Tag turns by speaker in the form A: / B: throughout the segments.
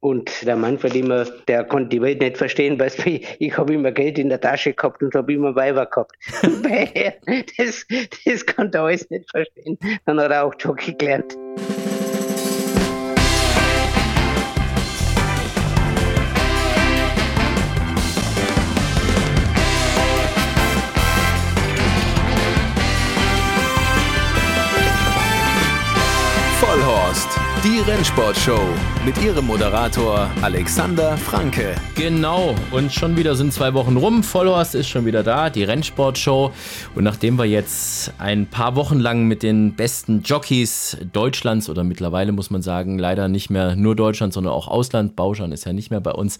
A: Und der Manfred immer, der konnte die Welt nicht verstehen, ich, ich habe immer Geld in der Tasche gehabt und habe immer Weiber gehabt. das, das konnte er alles nicht verstehen. Dann hat er auch Jockey gelernt.
B: Rennsportshow mit ihrem Moderator Alexander Franke.
C: Genau, und schon wieder sind zwei Wochen rum. Vollhorst ist schon wieder da, die Rennsportshow. Und nachdem wir jetzt ein paar Wochen lang mit den besten Jockeys Deutschlands oder mittlerweile muss man sagen, leider nicht mehr nur Deutschland, sondern auch Ausland, Bauschan ist ja nicht mehr bei uns,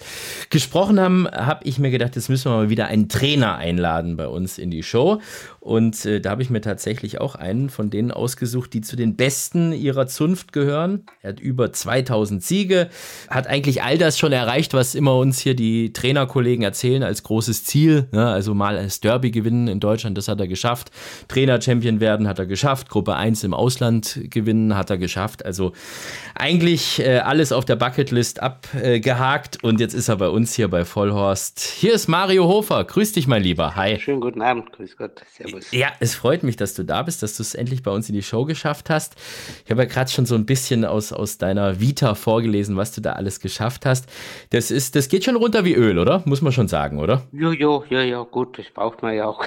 C: gesprochen haben, habe ich mir gedacht, jetzt müssen wir mal wieder einen Trainer einladen bei uns in die Show. Und äh, da habe ich mir tatsächlich auch einen von denen ausgesucht, die zu den besten ihrer Zunft gehören. Er hat über 2000 Siege, hat eigentlich all das schon erreicht, was immer uns hier die Trainerkollegen erzählen als großes Ziel. Ja, also mal das Derby gewinnen in Deutschland, das hat er geschafft. Trainer-Champion werden hat er geschafft. Gruppe 1 im Ausland gewinnen hat er geschafft. Also eigentlich äh, alles auf der Bucketlist abgehakt und jetzt ist er bei uns hier bei Vollhorst. Hier ist Mario Hofer. Grüß dich, mein Lieber. Hi.
A: Schönen guten Abend. Grüß Gott. Servus.
C: Ja, es freut mich, dass du da bist, dass du es endlich bei uns in die Show geschafft hast. Ich habe ja gerade schon so ein bisschen aus aus, aus deiner Vita vorgelesen, was du da alles geschafft hast. Das ist, das geht schon runter wie Öl, oder? Muss man schon sagen, oder?
A: Jo, jo, ja, ja, gut, das braucht man ja auch.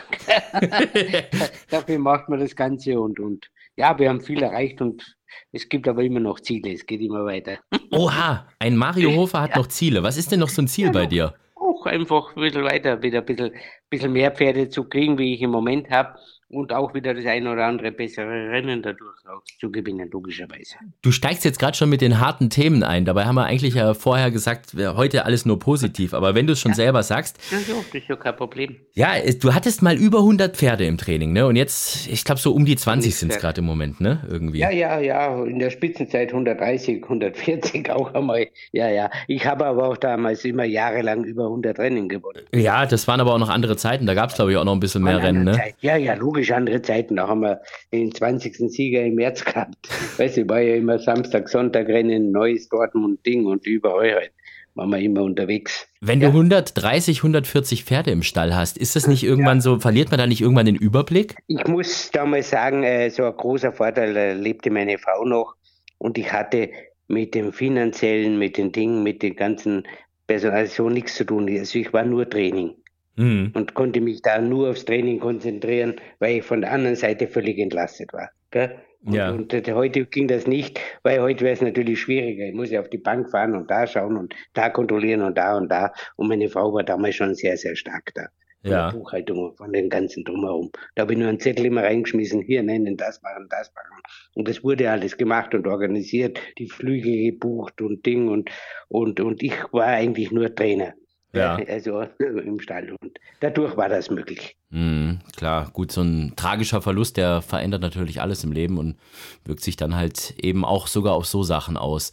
A: Dafür macht man das Ganze und, und ja, wir haben viel erreicht und es gibt aber immer noch Ziele, es geht immer weiter.
C: Oha, ein Mario Hofer hat ja. noch Ziele. Was ist denn noch so ein Ziel ja, bei dir?
A: Auch einfach ein bisschen weiter, wieder ein bisschen, bisschen mehr Pferde zu kriegen, wie ich im Moment habe und auch wieder das ein oder andere bessere Rennen dadurch auch zu gewinnen, logischerweise.
C: Du steigst jetzt gerade schon mit den harten Themen ein. Dabei haben wir eigentlich ja vorher gesagt, heute alles nur positiv. Aber wenn du es schon ja. selber sagst.
A: Ja, ja, das ist ja kein Problem.
C: Ja, du hattest mal über 100 Pferde im Training, ne? Und jetzt, ich glaube, so um die 20 sind es gerade im Moment, ne? Irgendwie.
A: Ja, ja, ja. In der Spitzenzeit 130, 140 auch einmal. Ja, ja. Ich habe aber auch damals immer jahrelang über 100 Rennen gewonnen.
C: Ja, das waren aber auch noch andere Zeiten. Da gab es, glaube ich, auch noch ein bisschen mehr Rennen, ne?
A: Zeit. Ja, ja, logisch andere Zeiten. Da haben wir den 20. Sieger im März gehabt. Weißt du, war ja immer Samstag, Sonntag Rennen, Neues Dortmund Ding und überall halt waren wir immer unterwegs.
C: Wenn ja. du 130, 140 Pferde im Stall hast, ist das nicht irgendwann ja. so, verliert man da nicht irgendwann den Überblick?
A: Ich muss da mal sagen, äh, so ein großer Vorteil äh, lebte meine Frau noch und ich hatte mit dem finanziellen, mit den Dingen, mit den ganzen Personal so nichts zu tun. Also ich war nur Training mhm. und konnte mich da nur aufs Training konzentrieren, weil ich von der anderen Seite völlig entlastet war. Gell? Und, ja. und heute ging das nicht, weil heute wäre es natürlich schwieriger. Ich muss ja auf die Bank fahren und da schauen und da kontrollieren und da und da. Und meine Frau war damals schon sehr, sehr stark da. Von ja. der Buchhaltung, von den ganzen drumherum. Da habe ich nur einen Zettel immer reingeschmissen, hier nennen, das machen, das machen. Und das wurde alles gemacht und organisiert, die Flüge gebucht und Ding und, und, und ich war eigentlich nur Trainer. Ja. Also im Stall. Und dadurch war das möglich.
C: Mhm, klar, gut, so ein tragischer Verlust, der verändert natürlich alles im Leben und wirkt sich dann halt eben auch sogar auf so Sachen aus.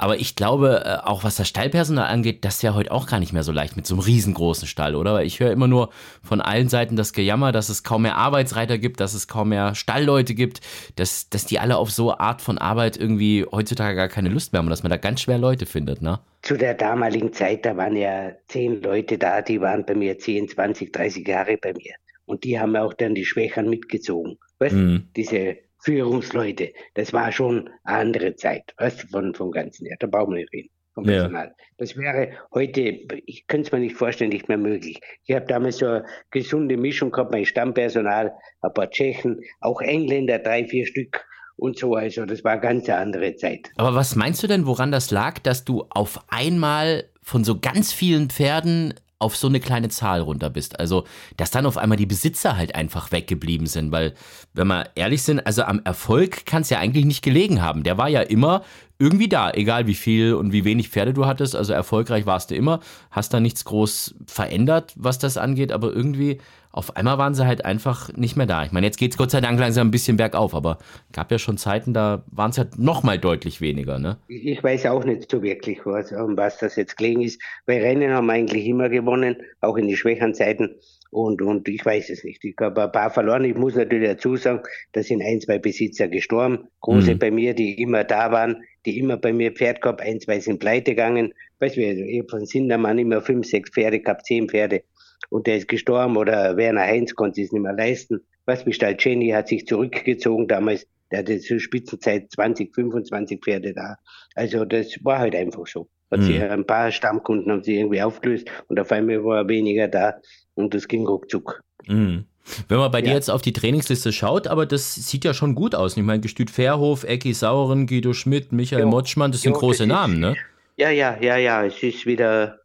C: Aber ich glaube, äh, auch was das Stallpersonal angeht, das ist ja heute auch gar nicht mehr so leicht mit so einem riesengroßen Stall, oder? Weil ich höre immer nur von allen Seiten das Gejammer, dass es kaum mehr Arbeitsreiter gibt, dass es kaum mehr Stallleute gibt, dass, dass die alle auf so Art von Arbeit irgendwie heutzutage gar keine Lust mehr haben und dass man da ganz schwer Leute findet, ne?
A: Zu der damaligen Zeit, da waren ja zehn Leute da, die waren bei mir 10, 20, 30 Jahre bei mir. Und die haben auch dann die Schwächeren mitgezogen. Weißt mhm. Diese Führungsleute. Das war schon eine andere Zeit, du, von, vom Ganzen her. Da brauchen wir nicht reden. Vom Personal. Ja. Das wäre heute, ich könnte es mir nicht vorstellen, nicht mehr möglich. Ich habe damals so eine gesunde Mischung gehabt, mein Stammpersonal, ein paar Tschechen, auch Engländer, drei, vier Stück und so. Also das war eine ganz andere Zeit.
C: Aber was meinst du denn, woran das lag, dass du auf einmal von so ganz vielen Pferden auf so eine kleine Zahl runter bist. Also, dass dann auf einmal die Besitzer halt einfach weggeblieben sind, weil, wenn wir ehrlich sind, also am Erfolg kann es ja eigentlich nicht gelegen haben. Der war ja immer irgendwie da, egal wie viel und wie wenig Pferde du hattest. Also erfolgreich warst du immer, hast da nichts groß verändert, was das angeht, aber irgendwie auf einmal waren sie halt einfach nicht mehr da. Ich meine, jetzt geht es Gott sei Dank langsam ein bisschen bergauf, aber gab ja schon Zeiten, da waren es halt noch mal deutlich weniger. Ne?
A: Ich weiß auch nicht so wirklich, was, um was das jetzt gelegen ist, weil Rennen haben wir eigentlich immer gewonnen, auch in die schwächeren Zeiten. Und, und ich weiß es nicht. Ich habe ein paar verloren. Ich muss natürlich dazu sagen, da sind ein, zwei Besitzer gestorben. Große mhm. bei mir, die immer da waren, die immer bei mir Pferd gehabt, ein, zwei sind pleite gegangen. Weißt du, ich habe von Sindermann immer fünf, sechs Pferde gehabt, zehn Pferde. Und der ist gestorben oder Werner Heinz konnte es nicht mehr leisten. Was wie Stalceni hat sich zurückgezogen damals. Der hatte zur Spitzenzeit 20, 25 Pferde da. Also das war halt einfach so. Hat mhm. sich ein paar Stammkunden haben sich irgendwie aufgelöst und auf einmal war er weniger da und das ging ruckzuck.
C: Mhm. Wenn man bei ja. dir jetzt auf die Trainingsliste schaut, aber das sieht ja schon gut aus. Ich meine, Gestüt Fairhof, Ecki Sauren, Guido Schmidt, Michael jo. Motschmann, das sind jo, große das Namen, ist, ne?
A: Ja, ja, ja, ja. Es ist wieder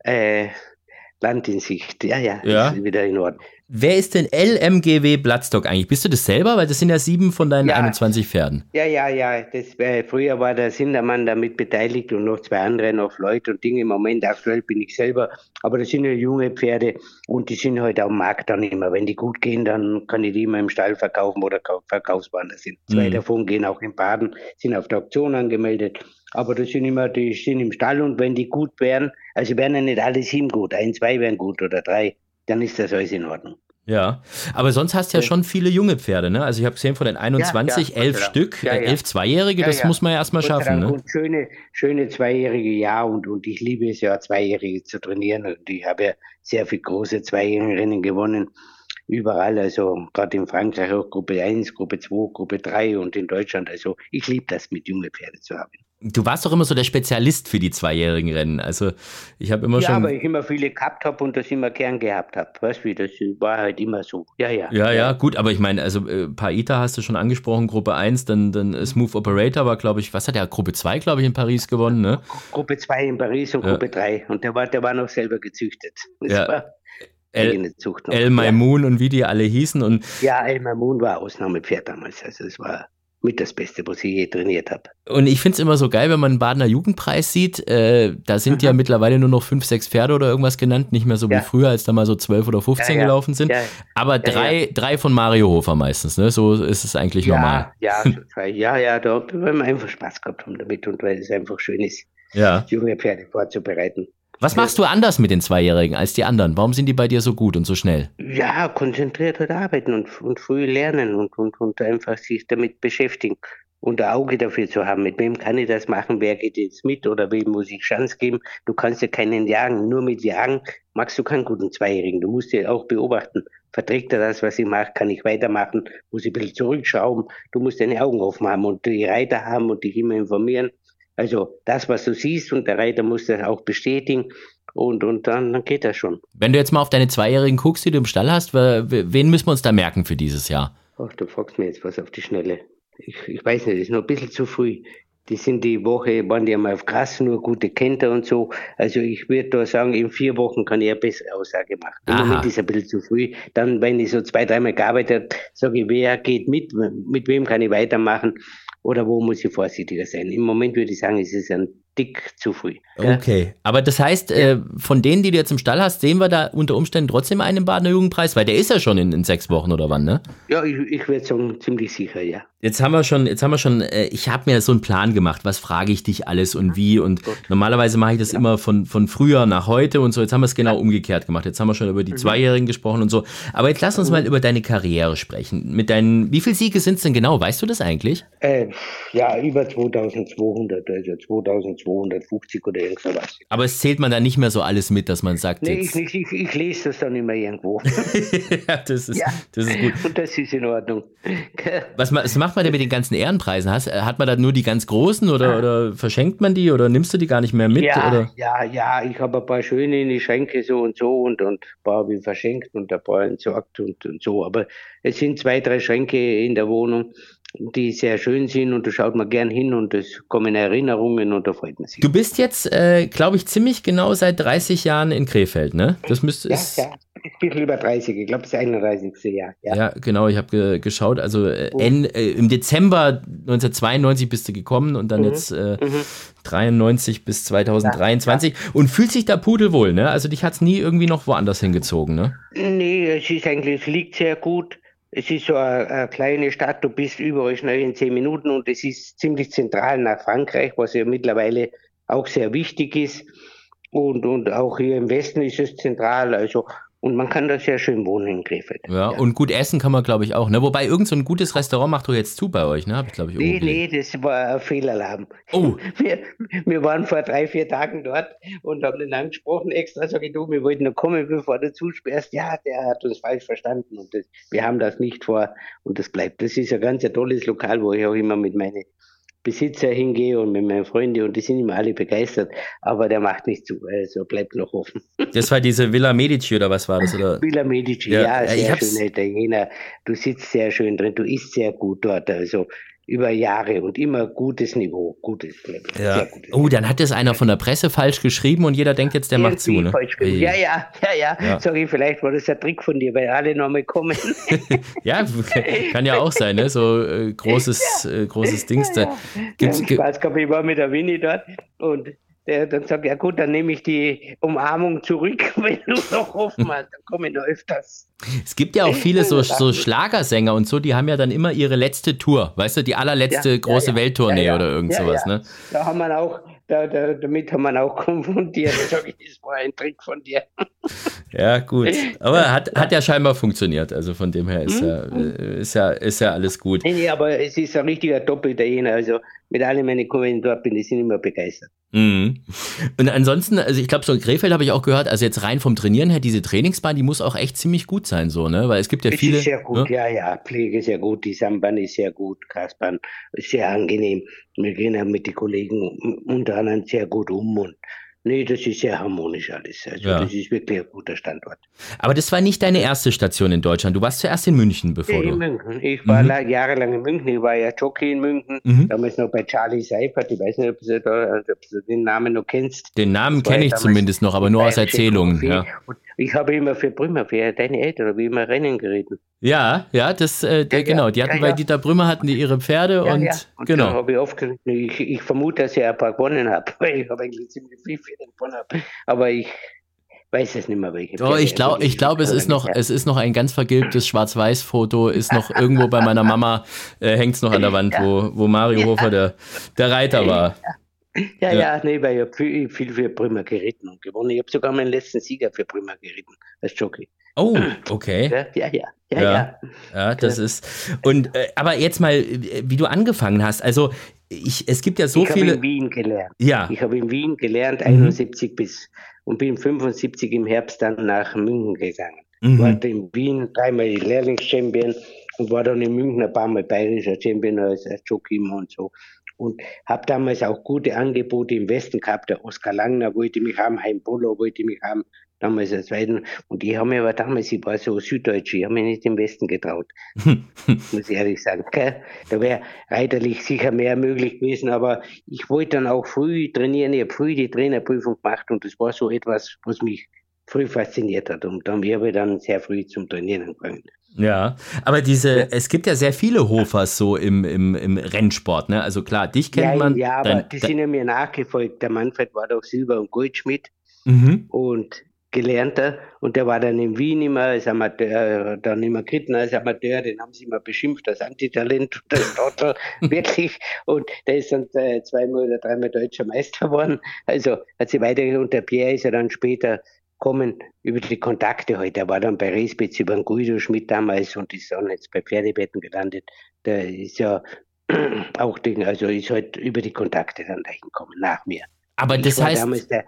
A: äh, Land in Sicht. Ja, ja,
C: ja. ist wieder in Ordnung. Wer ist denn LMGW Bloodstock eigentlich? Bist du das selber? Weil das sind ja sieben von deinen ja. 21 Pferden.
A: Ja, ja, ja. Das, äh, früher war der Sindermann damit beteiligt und noch zwei andere, noch Leute und Dinge. Im Moment aktuell bin ich selber. Aber das sind ja junge Pferde und die sind halt am Markt dann immer. Wenn die gut gehen, dann kann ich die immer im Stall verkaufen oder verkaufsbar sind. Zwei mhm. davon gehen auch in Baden, sind auf der Auktion angemeldet. Aber das sind immer, die sind im Stall und wenn die gut wären, also wären ja nicht alle sieben gut, ein, zwei wären gut oder drei dann ist das alles in Ordnung.
C: Ja, aber sonst hast du ja schon viele junge Pferde, ne? Also ich habe gesehen von den 21, ja, ja, elf Stück, ja, elf Zweijährige, das muss man ja erstmal schaffen, ne?
A: Und schöne, schöne Zweijährige, ja, und, und ich liebe es ja, Zweijährige zu trainieren und ich habe ja sehr viele große Zweijährige Rennen gewonnen, überall, also gerade in Frankreich auch Gruppe 1, Gruppe 2, Gruppe 3 und in Deutschland, also ich liebe das, mit junge Pferde zu haben.
C: Du warst doch immer so der Spezialist für die zweijährigen Rennen. Also ich habe immer ja, schon.
A: Ja, weil ich immer viele gehabt habe und das immer gern gehabt habe. Weißt du, das war halt immer so. Ja, ja.
C: Ja, ja, gut, aber ich meine, also äh, Paita hast du schon angesprochen, Gruppe 1, dann, dann Smooth Operator war, glaube ich, was hat der? Gruppe 2, glaube ich, in Paris gewonnen, ne?
A: Gruppe 2 in Paris und ja. Gruppe 3. Und der war, der war noch selber gezüchtet. Das
C: ja. war El, El Maimun ja. und wie die alle hießen. Und
A: ja, El Maimun war Ausnahmepferd damals. Also es war mit das Beste, was ich je trainiert habe.
C: Und ich finde es immer so geil, wenn man einen Badener Jugendpreis sieht. Äh, da sind Aha. ja mittlerweile nur noch fünf, sechs Pferde oder irgendwas genannt, nicht mehr so ja. wie früher, als da mal so zwölf oder 15 ja, ja. gelaufen sind. Aber drei, drei von Mario Hofer meistens, ne? So ist es eigentlich normal.
A: Ja, ja, ja, da haben wir einfach Spaß gehabt damit und weil es einfach schön ist, junge Pferde vorzubereiten.
C: Was machst du anders mit den Zweijährigen als die anderen? Warum sind die bei dir so gut und so schnell?
A: Ja, konzentriert halt arbeiten und, und früh lernen und, und, und einfach sich damit beschäftigen und ein Auge dafür zu haben. Mit wem kann ich das machen? Wer geht jetzt mit oder wem muss ich Chance geben? Du kannst ja keinen jagen. Nur mit Jagen magst du keinen guten Zweijährigen. Du musst ja auch beobachten. Verträgt er das, was ich mache? Kann ich weitermachen? Muss ich ein bisschen zurückschrauben? Du musst deine Augen offen haben und die Reiter haben und dich immer informieren. Also das, was du siehst und der Reiter muss das auch bestätigen und, und dann, dann geht das schon.
C: Wenn du jetzt mal auf deine Zweijährigen guckst, die du im Stall hast, wen müssen wir uns da merken für dieses Jahr?
A: Ach, du fragst mir jetzt was auf die Schnelle. Ich, ich weiß nicht, das ist noch ein bisschen zu früh. Die sind die Woche, waren die einmal auf Gras, nur gute Kenter und so. Also ich würde da sagen, in vier Wochen kann ich eine bessere Aussage machen. Im Aha. Moment ist ein bisschen zu früh. Dann, wenn ich so zwei, dreimal gearbeitet habe, sage ich, wer geht mit, mit wem kann ich weitermachen oder wo muss ich vorsichtiger sein? Im Moment würde ich sagen, es ist ein dick zu früh.
C: Okay, aber das heißt, ja. äh, von denen, die du jetzt im Stall hast, sehen wir da unter Umständen trotzdem einen Badener Jugendpreis, weil der ist ja schon in, in sechs Wochen oder wann, ne?
A: Ja, ich, ich würde sagen, ziemlich sicher, ja.
C: Jetzt haben wir schon, jetzt haben wir schon, äh, ich habe mir so einen Plan gemacht, was frage ich dich alles und wie und Gut. normalerweise mache ich das ja. immer von, von früher nach heute und so. Jetzt haben wir es genau ja. umgekehrt gemacht. Jetzt haben wir schon über die mhm. Zweijährigen gesprochen und so. Aber jetzt lass uns mhm. mal über deine Karriere sprechen. Mit deinen, wie viele Siege sind es denn genau? Weißt du das eigentlich?
A: Äh, ja, über 2200, also 2250 oder irgendwas.
C: Aber es zählt man da nicht mehr so alles mit, dass man sagt.
A: Nee, ich, ich, ich, lese das dann immer irgendwo.
C: ja, das ist, ja. das ist gut.
A: Und das ist in Ordnung.
C: was, was macht man denn mit den ganzen Ehrenpreisen? Hast, hat man da nur die ganz großen oder, ja. oder verschenkt man die oder nimmst du die gar nicht mehr mit?
A: Ja,
C: oder?
A: ja, ja, ich habe ein paar schöne in die Schränke so und so und, und ein paar habe ich verschenkt und ein paar entsorgt und, und so. Aber es sind zwei, drei Schränke in der Wohnung die sehr schön sind und da schaut man gern hin und es kommen Erinnerungen und da freut man sich.
C: Du bist jetzt, äh, glaube ich, ziemlich genau seit 30 Jahren in Krefeld, ne? Das müsste
A: ja, ja, ein bisschen über 30, ich glaube, das 31. Jahr.
C: Ja, ja genau, ich habe ge geschaut, also äh, oh. äh, im Dezember 1992 bist du gekommen und dann mhm. jetzt äh, mhm. 93 bis 2023 ja, und fühlt sich da pudelwohl, ne? Also dich hat es nie irgendwie noch woanders hingezogen, ne?
A: Nee, es ist eigentlich, es liegt sehr gut es ist so eine, eine, kleine Stadt, du bist überall schnell in zehn Minuten und es ist ziemlich zentral nach Frankreich, was ja mittlerweile auch sehr wichtig ist. Und, und auch hier im Westen ist es zentral. Also, Und man kann da sehr schön wohnen in Krefeld.
C: Ja, ja. und gut essen kann man, glaube ich, auch. Ne? Wobei irgend so ein gutes Restaurant macht doch jetzt zu bei euch, ne? Habe ich, glaube ich,
A: Nee, nee, das war ein Fehlalarm. Oh. Wir, wir waren vor drei, vier Tagen dort und haben den angesprochen extra, sage ich, du, wir wollten noch kommen, bevor du zusperrst. Ja, der hat uns falsch verstanden und das, wir haben das nicht vor und das bleibt. Das ist ein ganz ein tolles Lokal, wo ich auch immer mit meinen Besitzer hingehe und mit meinen Freunden und die sind immer alle begeistert, aber der macht nicht zu, also bleibt noch offen.
C: Das war diese Villa Medici oder was war das? Oder?
A: Villa Medici, ja, ja sehr schön Italiener. Du sitzt sehr schön drin, du isst sehr gut dort, also über Jahre und immer gutes Niveau, gutes
C: Level. Ja. Gutes oh, dann hat das einer von der Presse falsch geschrieben und jeder denkt jetzt, der macht zu, ne?
A: Ja, ja, ja, ja, ja. Sorry, vielleicht war das ein Trick von dir, weil alle nochmal kommen.
C: ja, kann ja auch sein, ne? So äh, großes, äh, großes Dings da.
A: Gibt's, ja, Spaß gehabt, ich war mit der Winnie dort und der dann sagt, ja gut, dann nehme ich die Umarmung zurück, wenn du noch offen hast, dann komme ich noch öfters.
C: Es gibt ja auch viele so, so Schlagersänger und so, die haben ja dann immer ihre letzte Tour, weißt du, die allerletzte ja, große ja, ja. Welttournee oder irgend sowas, ne?
A: Da haben wir auch, da, da, damit haben wir auch konfrontiert. Sag ich, das war ein Trick von dir.
C: Ja, gut. Aber hat, hat ja scheinbar funktioniert. Also von dem her ist, hm? ja, ist, ja, ist ja alles gut.
A: Nee, nee, aber es ist ein richtiger Top-Italiener. Also mit allen meinen Kollegen dort bin, die sind immer begeistert.
C: Mhm. Und ansonsten, also ich glaube, so in Krefeld habe ich auch gehört, also jetzt rein vom Trainieren her, diese Trainingsbahn, die muss auch echt ziemlich gut sein, so, ne? Weil es gibt ja es viele.
A: Ist sehr gut, ne? ja, ja. Pflege ist sehr gut, die Sambahn ist sehr gut, Grasbahn ist sehr angenehm. Wir gehen ja mit den Kollegen untereinander sehr gut um und Nee, das ist sehr harmonisch alles. Also ja. das ist wirklich ein guter Standort.
C: Aber das war nicht deine erste Station in Deutschland. Du warst zuerst in München, bevor
A: ja,
C: du.
A: In München. Ich war mhm. jahrelang in München. Ich war ja Jockey in München. Mhm. Damals noch bei Charlie Seifert. Ich weiß nicht, ob du, da, ob du den Namen noch kennst.
C: Den Namen kenne ich zumindest noch, aber nur aus Erzählungen. Ja.
A: Und ich habe immer für Brümmer, für deine Eltern, habe ich immer Rennen geritten.
C: Ja, ja, das, äh, ja, genau. Die hatten ja, bei Dieter Brümmer hatten die ihre Pferde und, und genau.
A: habe ich oft geritten. Ich, ich vermute, dass ich ein paar gewonnen habe, weil ich habe eigentlich ziemlich viel für den gewonnen. Aber ich weiß es nicht mehr, welche.
C: Oh, ich glaube, ich glaube, es ist noch, es ist noch ein ganz vergilbtes Schwarz-Weiß-Foto, ist noch irgendwo bei meiner Mama, äh, hängt es noch an der Wand, wo, wo Mario Hofer der, der Reiter war.
A: Ja, ja, ja, nee, weil ich habe viel, viel für Brümmer geritten und gewonnen. Ich habe sogar meinen letzten Sieger für Brümmer geritten als Jockey.
C: Oh, okay.
A: Ja, ja, ja. Ja,
C: ja. ja das ja. ist. Und äh, aber jetzt mal, wie du angefangen hast. Also ich, es gibt ja so
A: ich
C: viele.
A: Ich habe in Wien gelernt.
C: Ja.
A: Ich habe in Wien gelernt, 71 mhm. bis und bin 75 im Herbst dann nach München gegangen. Mhm. War in Wien dreimal Lehrlingschampion und war dann in München ein paar Mal bayerischer Champion als, als Jockey und so und habe damals auch gute Angebote im Westen gehabt. Der Oskar Langner wollte mich haben, Heim Polo wollte mich haben, damals als Zweiten. Und die haben mir aber damals, ich war so süddeutsch, ich habe mich nicht im Westen getraut. muss ich ehrlich sagen. Gell? Da wäre reiterlich sicher mehr möglich gewesen, aber ich wollte dann auch früh trainieren. Ich habe früh die Trainerprüfung gemacht und das war so etwas, was mich früh fasziniert hat. Und dann habe ich dann sehr früh zum Trainieren angefangen.
C: Ja, aber diese, ja. es gibt ja sehr viele Hofers so im, im, im Rennsport, ne? Also klar, dich kennt
A: ja,
C: man.
A: Ja, aber dein, die sind ja mir nachgefolgt. Der Manfred war doch Silber- und Goldschmidt mhm. und Gelernter und der war dann in Wien immer als Amateur, dann immer geritten als Amateur, den haben sie immer beschimpft als Antitalent und als Trottel, wirklich. Und der ist dann äh, zweimal oder dreimal deutscher Meister geworden. Also hat sie weiter, und der Pierre ist ja dann später kommen über die Kontakte heute. Er war dann bei Resbitz über den Guido Schmidt damals und ist dann jetzt bei Pferdebetten gelandet. Der ist ja auch Ding, also ist halt über die Kontakte dann dahin gekommen, nach mir.
C: Aber das heißt.
A: Damals der,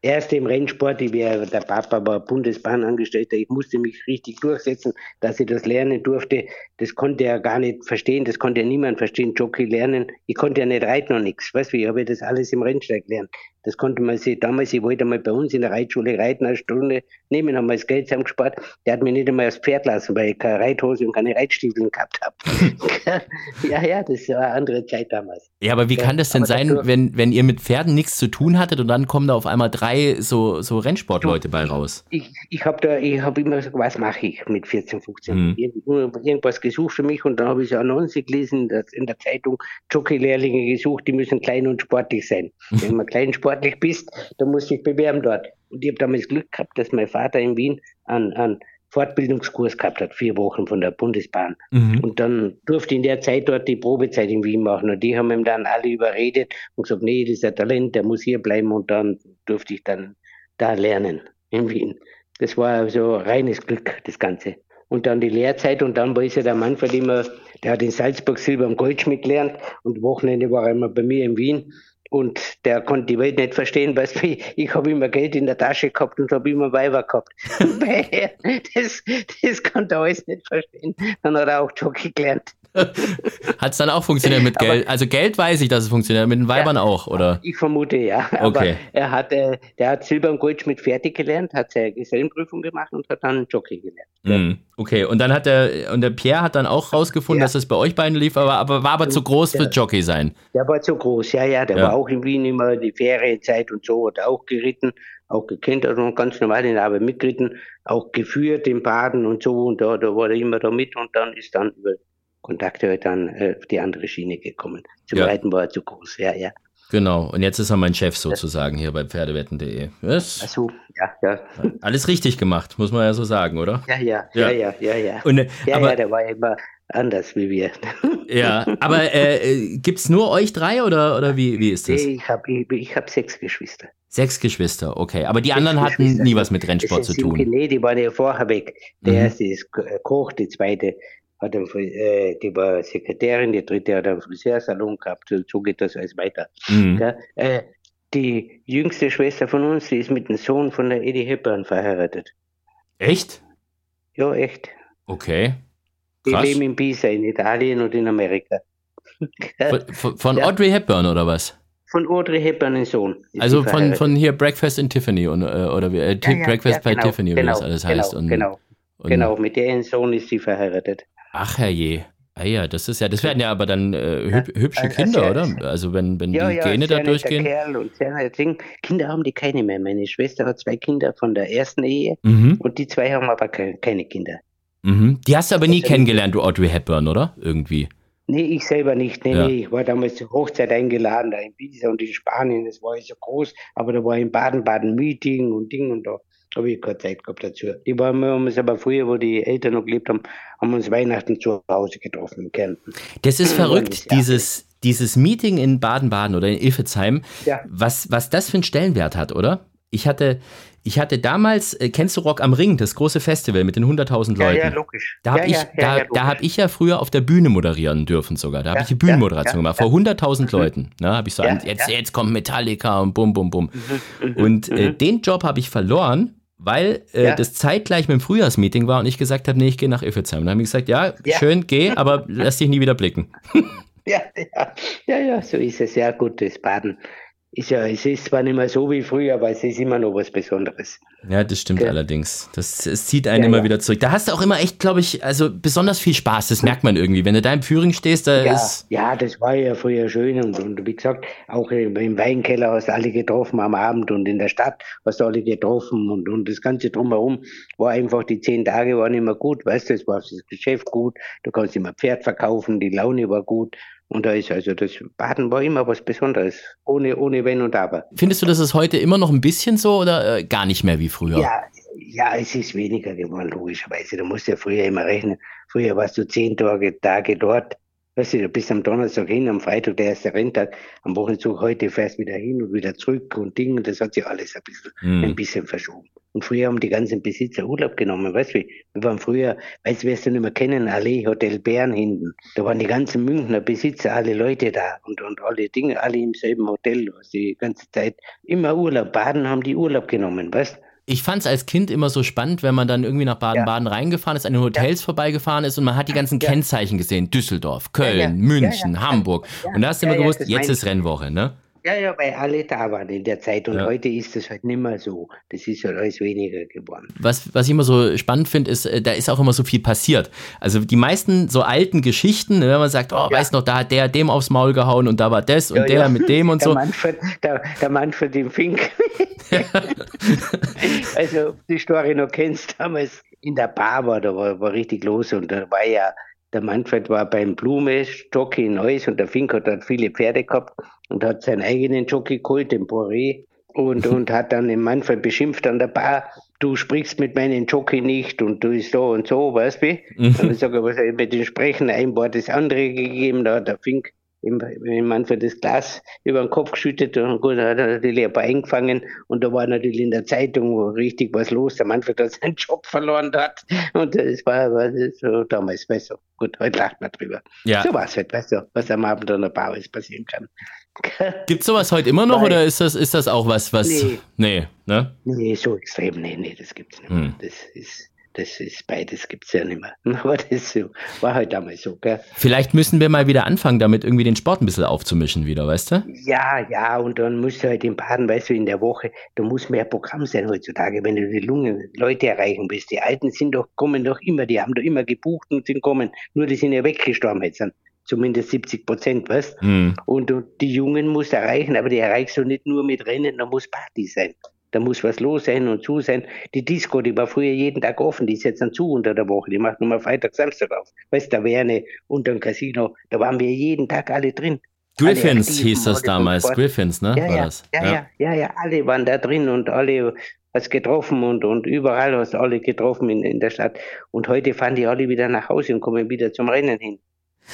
A: Erst im Rennsport, ich wär, der Papa war Bundesbahnangestellter, ich musste mich richtig durchsetzen, dass ich das lernen durfte. Das konnte er gar nicht verstehen, das konnte ja niemand verstehen, Jockey lernen. Ich konnte ja nicht reiten und nichts. Weißt du, ich habe das alles im Rennsteig gelernt. Das konnte man sich damals, ich wollte mal bei uns in der Reitschule reiten, eine Stunde nehmen, haben wir das Geld zusammengespart. Der hat mich nicht einmal aufs Pferd lassen, weil ich keine Reithose und keine Reitstiefel gehabt habe. ja, ja, das war eine andere Zeit damals.
C: Ja, aber wie kann das denn sein, wenn, wenn ihr mit Pferden nichts zu tun hattet und dann kommen da auf einmal drei so, so Rennsportleute bei raus?
A: Ich, ich habe da, ich habe immer gesagt, was mache ich mit 14, 15? Mhm. Irgendwas gesucht für mich und dann habe ich eine Annonce gelesen in der Zeitung, Jockey-Lehrlinge gesucht, die müssen klein und sportlich sein. Wenn man klein sportlich sportlich bist, dann musst du dich bewerben dort. Und ich habe damals Glück gehabt, dass mein Vater in Wien einen, einen Fortbildungskurs gehabt hat, vier Wochen von der Bundesbahn. Mhm. Und dann durfte ich in der Zeit dort die Probezeit in Wien machen. Und die haben ihm dann alle überredet und gesagt, nee, das ist ein Talent, der muss hier bleiben. Und dann durfte ich dann da lernen in Wien. Das war so reines Glück, das Ganze. Und dann die Lehrzeit und dann war ja der Manfred immer, der hat in Salzburg Silber am Goldschmied gelernt und Wochenende war er immer bei mir in Wien und der konnte die Welt nicht verstehen, weil ich habe immer Geld in der Tasche gehabt und habe immer Weiber gehabt. das, das konnte er alles nicht verstehen. Dann hat er auch Jockey gelernt.
C: Hat es dann auch funktioniert mit Geld? Aber, also Geld weiß ich, dass es funktioniert, mit den Weibern ja, auch, oder?
A: Ich vermute ja.
C: Okay.
A: er hat, äh, der hat Silber und Goldschmied fertig gelernt, hat seine Gesellenprüfung gemacht und hat dann Jockey gelernt.
C: Mhm. Okay, und dann hat der, und der Pierre hat dann auch rausgefunden, ja. dass es bei euch beiden lief, aber, aber war aber zu groß der, für Jockey sein.
A: Der war zu groß, ja, ja. Der ja. war auch in Wien immer die Ferienzeit und so, hat auch geritten, auch gekannt, also ganz normal in der Arbeit mitgeritten, auch geführt im Baden und so, und da, da war er immer da mit und dann ist dann über Kontakte halt dann äh, auf die andere Schiene gekommen. Zum ja. Reiten war er zu groß, ja, ja.
C: Genau, und jetzt ist er mein Chef sozusagen hier bei Pferdewetten.de.
A: Yes. Ach so, ja, ja.
C: Alles richtig gemacht, muss man ja so sagen, oder?
A: Ja, ja, ja, ja, ja, ja.
C: Und,
A: ja,
C: aber,
A: ja, der war immer anders wie wir.
C: Ja, aber äh, gibt es nur euch drei oder, oder wie, wie ist das?
A: Nee, ich habe ich, ich hab sechs Geschwister.
C: Sechs Geschwister, okay. Aber die sechs anderen hatten nie was mit Rennsport zu tun.
A: Nee, die waren ja vorher weg. Der mhm. erste ist Koch, die zweite hat einen, äh, die war Sekretärin, die dritte hat einen Friseursalon gehabt, so, so geht das alles weiter. Mhm. Ja, äh, die jüngste Schwester von uns, die ist mit dem Sohn von der Eddie Hepburn verheiratet.
C: Echt?
A: Ja, echt.
C: Okay.
A: Krass. Die leben in Pisa, in Italien und in Amerika.
C: von, von ja. Audrey Hepburn oder was?
A: Von Audrey Hepburn, den Sohn.
C: Also von, von hier Breakfast in Tiffany und, äh, oder wie, äh, ja, Breakfast bei genau, Tiffany, wie genau, das alles heißt.
A: Genau, und, genau. Und genau, mit deren Sohn ist sie verheiratet.
C: Ach herrje. Ah ja, das ist ja, das werden ja aber dann äh, hüb, hübsche also, Kinder, oder? Also wenn, wenn ja, die Gene da durchgehen.
A: Kerl und sehr Ding. Kinder haben die keine mehr. Meine Schwester hat zwei Kinder von der ersten Ehe mhm. und die zwei haben aber keine Kinder.
C: Mhm. Die hast du aber nie also, kennengelernt, du Audrey Hepburn, oder? Irgendwie.
A: Nee, ich selber nicht. Nee, ja. nee, ich war damals zur Hochzeit eingeladen, da in Pisa und in Spanien, das war ja so groß, aber da war in Baden-Baden Meeting und Ding und da habe ich keine Zeit gehabt dazu. Die waren wir uns aber früher, wo die Eltern noch gelebt haben, haben wir uns Weihnachten zu Hause getroffen in Kärnten.
C: Das ist verrückt, dieses, dieses Meeting in Baden-Baden oder in Ilfezheim, ja. was, was das für einen Stellenwert hat, oder? Ich hatte, ich hatte damals, äh, kennst du Rock am Ring, das große Festival mit den 100.000 Leuten? Ja,
A: ja, logisch.
C: Da habe
A: ja,
C: ich, ja, da, da hab ich ja früher auf der Bühne moderieren dürfen sogar. Da habe ich die Bühnenmoderation gemacht, vor 100.000 mhm. Leuten. Da habe ich so, an, jetzt, jetzt kommt Metallica und bum, bum, bum. Mhm, mhm, und äh, mhm. den Job habe ich verloren, weil äh, ja. das zeitgleich mit dem Frühjahrsmeeting war und ich gesagt habe, nee, ich gehe nach Iffelsheim. Dann haben die gesagt, ja, ja, schön, geh, aber lass dich nie wieder blicken.
A: ja, ja, ja, ja, so ist es. Ja, gut, das Baden ist ja, es ist zwar nicht mehr so wie früher, aber es ist immer noch was Besonderes.
C: Ja, das stimmt okay. allerdings. Das, es zieht einen ja, immer ja. wieder zurück. Da hast du auch immer echt, glaube ich, also besonders viel Spaß. Das merkt man irgendwie. Wenn du da im Führing stehst, da
A: ja,
C: ist.
A: Ja, das war ja früher schön. Und, und wie gesagt, auch im Weinkeller hast du alle getroffen am Abend und in der Stadt hast du alle getroffen und, und das Ganze drumherum war einfach, die zehn Tage waren immer gut. Weißt du, es war das Geschäft gut. Du kannst immer Pferd verkaufen, die Laune war gut. Und da ist also das Baden war immer was Besonderes, ohne, ohne Wenn und Aber.
C: Findest du, das ist heute immer noch ein bisschen so oder äh, gar nicht mehr wie früher?
A: Ja, ja, es ist weniger geworden, logischerweise. Du musst ja früher immer rechnen. Früher warst du zehn Tage, Tage dort. Weißt du, du bist am Donnerstag hin, am Freitag der erste Renntag, am Wochenende heute fährst wieder hin und wieder zurück und Ding. Und das hat sich alles ein bisschen, mm. ein bisschen verschoben. Und früher haben die ganzen Besitzer Urlaub genommen, weißt du, wir waren früher, weißt du, wirst du nicht mehr kennen, Allee Hotel Bern hinten. Da waren die ganzen Münchner Besitzer, alle Leute da und, und alle Dinge, alle im selben Hotel, was die ganze Zeit immer Urlaub, Baden haben die Urlaub genommen, weißt du.
C: Ich fand es als Kind immer so spannend, wenn man dann irgendwie nach Baden-Baden ja. reingefahren ist, an den Hotels ja. vorbeigefahren ist und man hat die ganzen ja. Kennzeichen gesehen. Düsseldorf, Köln, München, Hamburg. Und da hast du immer gewusst, jetzt ist Rennwoche, ne?
A: Ja, ja, weil alle da waren in der Zeit und ja. heute ist das halt nicht mehr so. Das ist halt alles weniger geworden.
C: Was, was ich immer so spannend finde, ist, äh, da ist auch immer so viel passiert. Also die meisten so alten Geschichten, wenn man sagt, oh, ja. weißt noch, da hat der dem aufs Maul gehauen und da war das und ja, der mit dem und
A: der
C: so.
A: Manfred, der, der Manfred im Fink. also, die Story noch kennst, damals in der Bar war, da war, war richtig los und da war ja der Manfred war beim Blume Jockey in Neuss und der Fink hat dort viele Pferde gehabt und hat seinen eigenen Jockey geholt, den Boré, und, und hat dann den Manfred beschimpft an der Bar, du sprichst mit meinem Jockey nicht und du ist so und so, weißt du? Mhm. Und ich sage, was soll ich mit dem Sprechen? Ein Wort das andere gegeben, da hat der Fink wenn Manfred das Glas über den Kopf geschüttet und gut, hat er natürlich ein paar eingefangen und da war natürlich in der Zeitung richtig was los. Der Manfred hat seinen Job verloren dort und das war, war so damals, weißt du, gut, heute lacht man drüber. Ja. So war es halt, weißt du, was am Abend an der Bar alles passieren kann.
C: Gibt es sowas heute immer noch Weil, oder ist das, ist das auch was, was. Nee. Nee, ne?
A: Nee, so extrem, nee, nee, das gibt's nicht. Hm. Das ist das ist beides gibt es ja nicht mehr. Aber das war halt damals so, gell?
C: Vielleicht müssen wir mal wieder anfangen, damit irgendwie den Sport ein bisschen aufzumischen wieder, weißt du?
A: Ja, ja, und dann musst du halt in Baden, weißt du, in der Woche, da muss mehr Programm sein heutzutage, wenn du die Lungen Leute erreichen willst. Die Alten sind doch, kommen doch immer, die haben doch immer gebucht und sind kommen. Nur die sind ja weggestorben jetzt dann zumindest 70 Prozent, weißt mhm. und, und die Jungen musst du erreichen, aber die erreichst du nicht nur mit Rennen, da muss Party sein. Da muss was los sein und zu sein. Die Disco, die war früher jeden Tag offen, die ist jetzt dann zu unter der Woche. Die macht nur mal Freitag, Samstag auf. Weißt du, da wäre eine unter dem Casino, da waren wir jeden Tag alle drin.
C: Griffins hieß das damals, Griffins, ne?
A: Ja, ja, ja, ja, ja, ja, alle waren da drin und alle hast getroffen und, und überall hast du alle getroffen in, in der Stadt. Und heute fahren die alle wieder nach Hause und kommen wieder zum Rennen hin.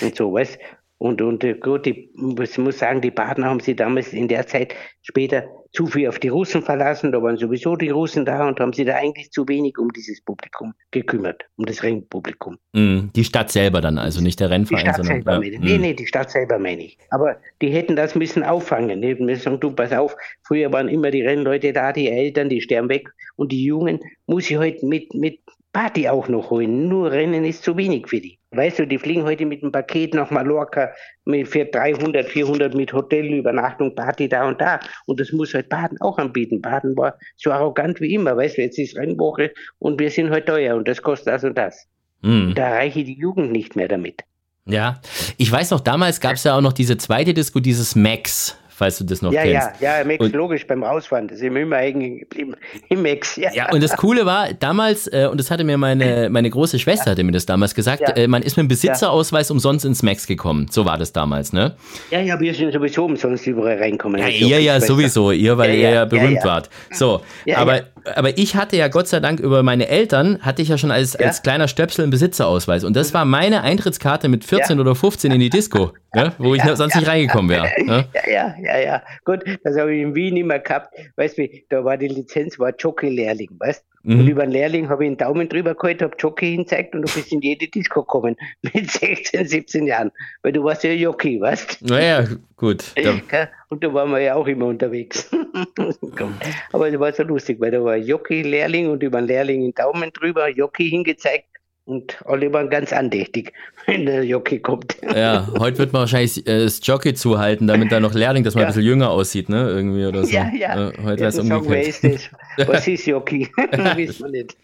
A: Und so, weißt und, und äh, gut, die, ich muss sagen, die Baden haben sich damals in der Zeit später zu viel auf die Russen verlassen. Da waren sowieso die Russen da und haben sich da eigentlich zu wenig um dieses Publikum gekümmert, um das Rennpublikum.
C: Mm, die Stadt selber dann, also nicht der Rennverein,
A: die Stadt sondern. Selber ja. Nee, mm. nee, die Stadt selber meine ich. Aber die hätten das müssen auffangen. Die hätten müssen sagen, du, pass auf, früher waren immer die Rennleute da, die Eltern, die sterben weg und die Jungen muss ich heute mit, mit Party auch noch holen. Nur Rennen ist zu wenig für die. Weißt du, die fliegen heute mit einem Paket nach Mallorca mit für 300, 400 mit Hotelübernachtung, Party da und da. Und das muss halt Baden auch anbieten. Baden war so arrogant wie immer. Weißt du, jetzt ist Rennwoche und wir sind halt teuer und das kostet das und das. Mhm. Da erreiche ich die Jugend nicht mehr damit.
C: Ja, ich weiß noch, damals gab es ja auch noch diese zweite Disco, dieses Max falls du das noch
A: ja,
C: kennst.
A: Ja, ja, Max, und, logisch, beim Ausfahren, das ist ihm immer hängen geblieben. Im Max,
C: ja. Ja, und das Coole war, damals, äh, und das hatte mir meine, meine große Schwester, hatte mir das damals gesagt, ja. äh, man ist mit dem Besitzerausweis umsonst ins Max gekommen. So war das damals, ne?
A: Ja, ja, wir sind sowieso umsonst überall reinkommen.
C: Ja, ihr ja sowieso, ihr, weil ihr ja berühmt wart. So, aber aber ich hatte ja Gott sei Dank über meine Eltern, hatte ich ja schon als, ja? als kleiner Stöpsel einen Besitzerausweis. Und das war meine Eintrittskarte mit 14 ja. oder 15 in die Disco, ja, wo ich ja, sonst nicht reingekommen wäre.
A: Ja, ja, ja, ja. Gut, das habe ich in Wien immer gehabt. Weißt du, da war die Lizenz, war Jockey-Lehrling, weißt du? Mhm. Und über einen Lehrling habe ich einen Daumen drüber gehalten, habe Jockey hinzeigt und du bist in jede Disco gekommen. Mit 16, 17 Jahren. Weil du warst ja Jockey, weißt
C: du? Naja, gut.
A: Und da waren wir ja auch immer unterwegs. Aber das war so lustig, weil da war Jockey-Lehrling und über einen Lehrling einen Daumen drüber, Jockey hingezeigt und waren ganz andächtig, wenn der Jockey kommt.
C: Ja, heute wird man wahrscheinlich äh, das Jockey zuhalten, damit da noch Lehrling, dass man ja. ein bisschen jünger aussieht, ne? Irgendwie oder so.
A: Ja, ja. Äh, heute ja, sagen, wer ist das? Was ist Jockey? Wissen wir nicht.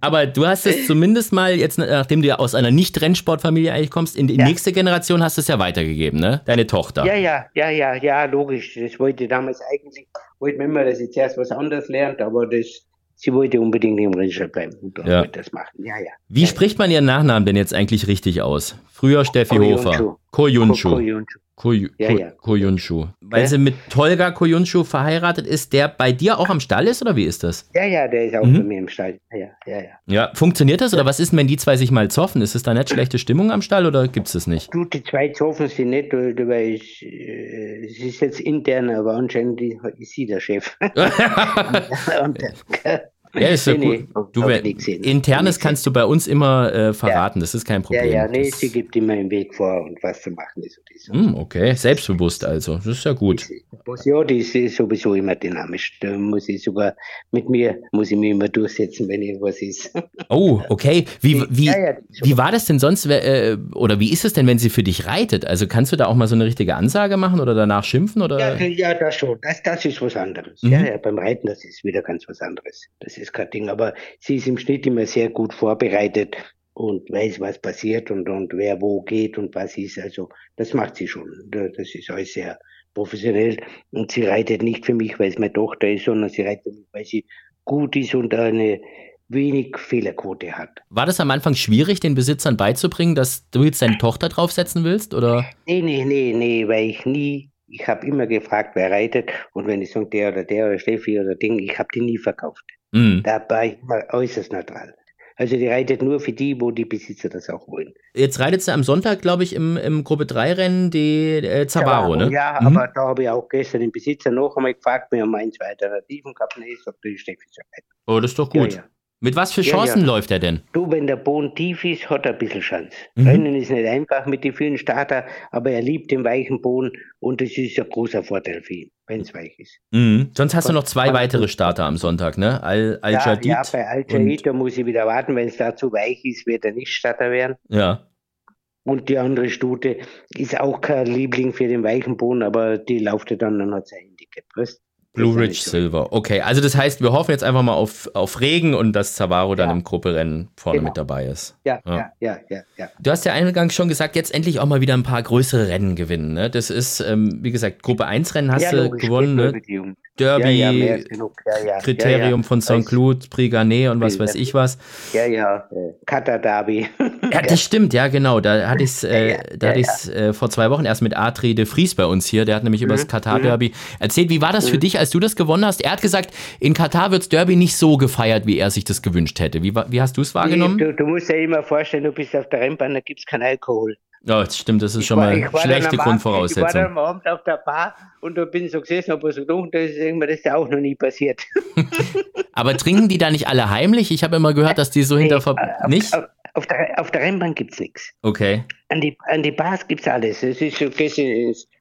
C: Aber du hast es zumindest mal jetzt, nachdem du ja aus einer Nicht-Rennsportfamilie eigentlich kommst, in die ja. nächste Generation hast du es ja weitergegeben, ne? Deine Tochter.
A: Ja, ja, ja, ja, ja, logisch. Das wollte damals eigentlich, wollte man immer, dass ich zuerst was anderes lernt, aber das sie wollte unbedingt im Rennstall bleiben und ja. wollte das machen. Ja, ja.
C: Wie spricht man ihren Nachnamen denn jetzt eigentlich richtig aus? Früher Steffi Hofer. Koyunshu. Koyunshu. Koy ja, ja. Koyunshu. Weil ja? sie mit Tolga Koyunshu verheiratet ist, der bei dir auch am Stall ist oder wie ist das?
A: Ja, ja, der ist auch mhm. bei mir im Stall. Ja, ja, ja.
C: Ja, funktioniert das oder was ist, wenn die zwei sich mal zoffen? Ist es da nicht schlechte Stimmung am Stall oder gibt es das nicht?
A: Du, die zwei zoffen sie nicht, weil ich, äh, es ist jetzt intern, aber anscheinend ist sie der Chef. und,
C: ja, ist ja nee, gut. Du, Internes kannst du bei uns immer äh, verraten, ja. das ist kein Problem.
A: Ja, ja, nee, das sie gibt immer einen Weg vor und was zu machen ist.
C: Und ist. Mm, okay, selbstbewusst also, das ist ja gut.
A: Ja, die ist sowieso immer dynamisch. Da muss ich sogar, mit mir muss ich mich immer durchsetzen, wenn irgendwas ist.
C: Oh, okay. Wie, wie, ja, ja, wie war das denn sonst, äh, oder wie ist es denn, wenn sie für dich reitet? Also kannst du da auch mal so eine richtige Ansage machen oder danach schimpfen? Oder?
A: Ja, ja das schon. Das, das ist was anderes. Mhm. Ja, ja, beim Reiten, das ist wieder ganz was anderes. Das ist ist kein Ding. Aber sie ist im Schnitt immer sehr gut vorbereitet und weiß, was passiert und, und wer wo geht und was ist. Also das macht sie schon. Das ist alles sehr professionell. Und sie reitet nicht für mich, weil es meine Tochter ist, sondern sie reitet für mich, weil sie gut ist und eine wenig Fehlerquote hat.
C: War das am Anfang schwierig, den Besitzern beizubringen, dass du jetzt deine Tochter draufsetzen willst? Oder?
A: Nee, nee, nee, nee, weil ich nie, ich habe immer gefragt, wer reitet und wenn ich sage, der oder der oder Steffi oder Ding, ich habe die nie verkauft. Mhm. Da war ich immer äußerst neutral. Also die reitet nur für die, wo die Besitzer das auch wollen.
C: Jetzt reitet sie am Sonntag, glaube ich, im, im Gruppe 3-Rennen die äh, Zavaro, ne?
A: Ja, mhm. aber da habe ich auch gestern den Besitzer noch einmal gefragt, wir haben ein, zwei Alternativen gehabt, nee, ich sag, die Steffi
C: Oh, das ist doch gut. Ja, ja. Mit was für Chancen ja, ja. läuft er denn?
A: Du, wenn der Boden tief ist, hat er ein bisschen Chance. Mhm. Rennen ist nicht einfach mit den vielen Starter, aber er liebt den weichen Boden und das ist ein großer Vorteil für ihn, wenn es weich ist.
C: Mhm. Sonst hast du noch zwei weitere Starter am Sonntag, ne? Al, Al
A: ja, ja, bei Al da muss ich wieder warten, wenn es da zu weich ist, wird er nicht Starter werden.
C: Ja.
A: Und die andere Stute ist auch kein Liebling für den weichen Boden, aber die läuft dann, dann hat sie ein Handicap. Weißt?
C: Blue Ridge Silver. Okay, also das heißt, wir hoffen jetzt einfach mal auf, auf Regen und dass Zavaro dann ja. im Grupperennen vorne genau. mit dabei ist.
A: Ja, ja, ja, ja, ja,
C: Du hast ja eingangs schon gesagt, jetzt endlich auch mal wieder ein paar größere Rennen gewinnen. Ne? Das ist, ähm, wie gesagt, Gruppe 1 Rennen hast ja, du gewonnen. Ne? Derby, Kriterium von St. Cloud, Prix und was weiß ich was.
A: Ja, ja, Katar Derby.
C: ja, das stimmt, ja, genau. Da hatte ich es äh, da hatte ich's, äh, vor zwei Wochen erst mit Adri de Vries bei uns hier. Der hat nämlich mhm. über das Katar Derby erzählt. Wie war das für mhm. dich, als du das gewonnen hast? Er hat gesagt, in Katar wird Derby nicht so gefeiert, wie er sich das gewünscht hätte. Wie, wie hast du es wahrgenommen?
A: Du, du, musst ja immer vorstellen, du bist auf der Rennbahn, da gibt es keinen Alkohol.
C: Ja, das stimmt, das ist ich schon war, mal schlechte Grundvoraussetzung. Ich war
A: dann am Abend auf der Bar und da bin so gesessen, aber so dunkel, das ist irgendwann das ist ja auch noch nie passiert.
C: aber trinken die da nicht alle heimlich? Ich habe immer gehört, dass die so hinter... Nee, nicht?
A: Auf, auf, der, auf der Rennbahn gibt es nichts.
C: Okay.
A: An die, an die Bars gibt es alles. Es ist, du gehst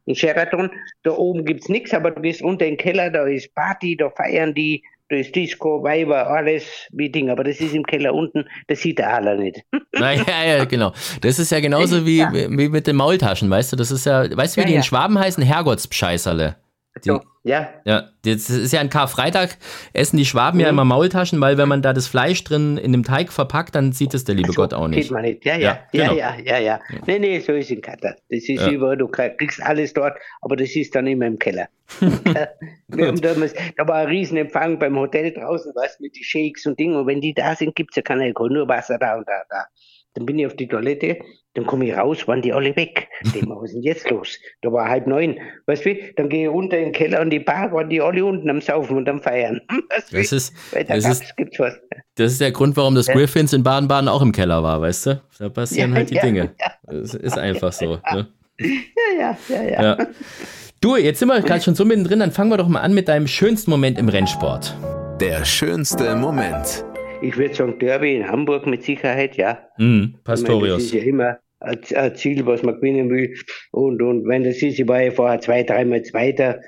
A: in, Sheraton, da oben gibt es nichts, aber du gehst unter in den Keller, da ist Party, da feiern die, da ist Disco, Weiber, alles wie Ding, aber das ist im Keller unten, das sieht der Adler nicht.
C: Naja, ja, genau. Das ist ja genauso wie, wie mit den Maultaschen, weißt du? Das ist ja, weißt du, wie ja, die ja. in Schwaben heißen? Herrgottspscheißerle. Die, ja. Ja, das ist ja ein Karfreitag, essen die Schwaben mhm. ja immer Maultaschen, weil wenn man da das Fleisch drin in dem Teig verpackt, dann sieht es der liebe so, Gott auch nicht. Sieht
A: man nicht, ja, ja, ja, genau. ja, ja, ja, ja. Nee, nee, so ist in Katar. Das ist ja. über, du kriegst alles dort, aber das ist dann immer im Keller. Wir haben damals, da war ein Riesenempfang beim Hotel draußen, was mit den Shakes und Dingen, und wenn die da sind, gibt es ja keinen Alkohol, nur Wasser da und da, da. Dann bin ich auf die Toilette, dann komme ich raus, waren die alle weg. Mal, was ist denn jetzt los? Da war halb neun. Weißt du, dann gehe ich runter in den Keller und die Bar waren die alle unten am Saufen und am Feiern.
C: Weißt das ist, da das, ist, gibt's was. das ist der Grund, warum das ja. Griffins in Baden-Baden auch im Keller war, weißt du? Da passieren ja, halt die ja, Dinge. Das ist einfach so. Ne?
A: Ja, ja, ja, ja.
C: Du, jetzt sind wir gerade schon so mittendrin, dann fangen wir doch mal an mit deinem schönsten Moment im Rennsport.
B: Der schönste Moment.
A: Ich würde sagen, Derby in Hamburg mit Sicherheit, ja.
C: Mm, Pastorius.
A: das ist ja immer ein, Ziel, was man gewinnen will. Und, und wenn das ist, ich war ja vorher zwei, dreimal Zweiter,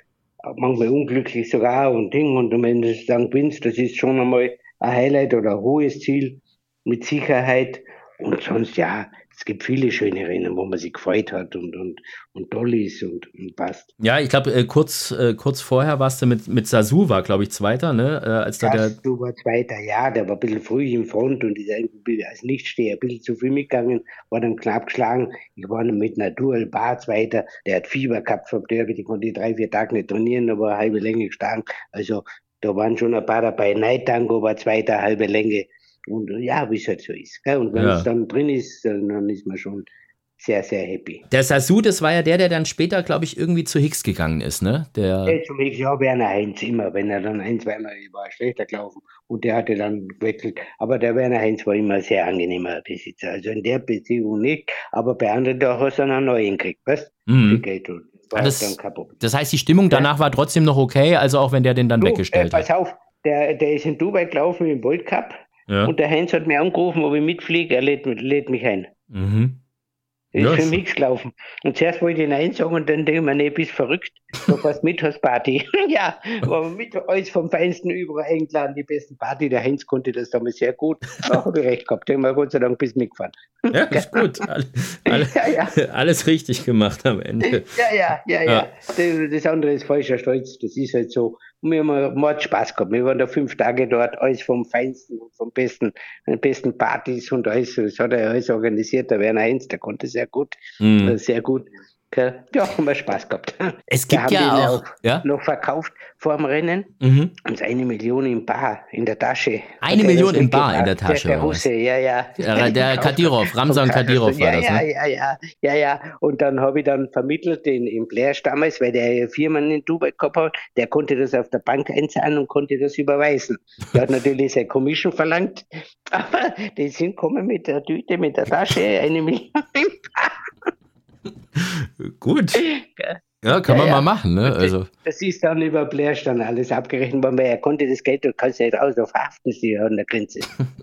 A: manchmal unglücklich sogar und Ding. Und wenn du es dann gewinnst, das ist schon einmal ein Highlight oder ein hohes Ziel mit Sicherheit. Und sonst, ja, es gibt viele schöne Rennen, wo man sich gefreut hat und, und, und toll ist und, und passt.
C: Ja, ich glaube, äh, kurz, äh, kurz vorher warst du mit, mit Sasu, war, glaube ich, Zweiter, ne? Äh, als da der
A: Sasu war Zweiter, ja, der war ein bisschen früh im Front und ist als Nichtsteher ein bisschen zu früh mitgegangen, war dann knapp geschlagen. Ich war dann mit Naturel Bar Zweiter, der hat Fieber gehabt vom Derby, die konnte drei, vier Tage nicht trainieren, aber eine halbe Länge gestanden. Also da waren schon ein paar dabei. Night Tango war Zweiter, halbe Länge. Und ja, wie es halt so ist. Gell? Und wenn ja. es dann drin ist, dann ist man schon sehr, sehr happy.
C: Der Sasu, das war ja der, der dann später, glaube ich, irgendwie zu Hicks gegangen ist, ne? Der,
A: der zum Hicks, ja, Werner Heinz immer. Wenn er dann ein, zweimal war schlechter gelaufen und der hatte dann gewechselt. Aber der Werner Heinz war immer ein sehr angenehmer Besitzer. Also in der Beziehung nicht, aber bei anderen, da hast du dann einen neuen gekriegt, weißt
C: mhm. Das, das, heißt, die Stimmung danach ja. war trotzdem noch okay, also auch wenn der den dann du, weggestellt
A: äh, pass hat. Pass auf, der, der ist in Dubai gelaufen im World Cup ja. Und der Heinz hat mir angerufen, ob ich mitfliege. Er lädt, lädt mich ein.
C: Mhm.
A: ist ja, für mich gelaufen. Und zuerst wollte ich Nein sagen und dann denke ich mir, nee, bist verrückt. Du fährst mit, hast Party. ja, aber mit alles vom Feinsten überall eingeladen, die besten Party. Der Heinz konnte das damals sehr gut. Da habe ich recht gehabt. Den wir Gott sei Dank bis mitgefahren.
C: ja, ist gut. Alle, alle, ja, ja. Alles richtig gemacht am Ende.
A: Ja, ja, ja, ja. Das, das andere ist falscher Stolz. Das ist halt so. Und wir haben Mord Spaß gehabt. Wir waren da fünf Tage dort, alles vom Feinsten und vom Besten, den besten Partys und alles. Das hat er alles organisiert. Der Werner Heinz, der konnte sehr gut, mhm. sehr gut. Ja, haben wir Spaß gehabt.
C: Es gibt ja auch, ja?
A: noch verkauft vor dem Rennen mhm. und eine Million im Bar in der Tasche.
C: Eine Million im Bar in der Tasche.
A: Der, der Russe, ja, ja.
C: Der, der Kadirov, Ramsan Kadirov war
A: ja,
C: das,
A: ne? Ja, ja, ja, ja. Und dann habe ich dann vermittelt in, in Blair damals, weil der Firmen in Dubai gehabt hat, der konnte das auf der Bank einzahlen und konnte das überweisen. Der hat natürlich seine Commission verlangt, aber die sind kommen mit der Tüte, mit der Tasche, eine Million.
C: Gut. Ja, kann ja, man ja. mal machen, ne? Also.
A: Das ist dann über Blair dann alles abgerechnet worden, weil er konnte das Geld, du kannst ja raus auf Haften sie an der Grenze.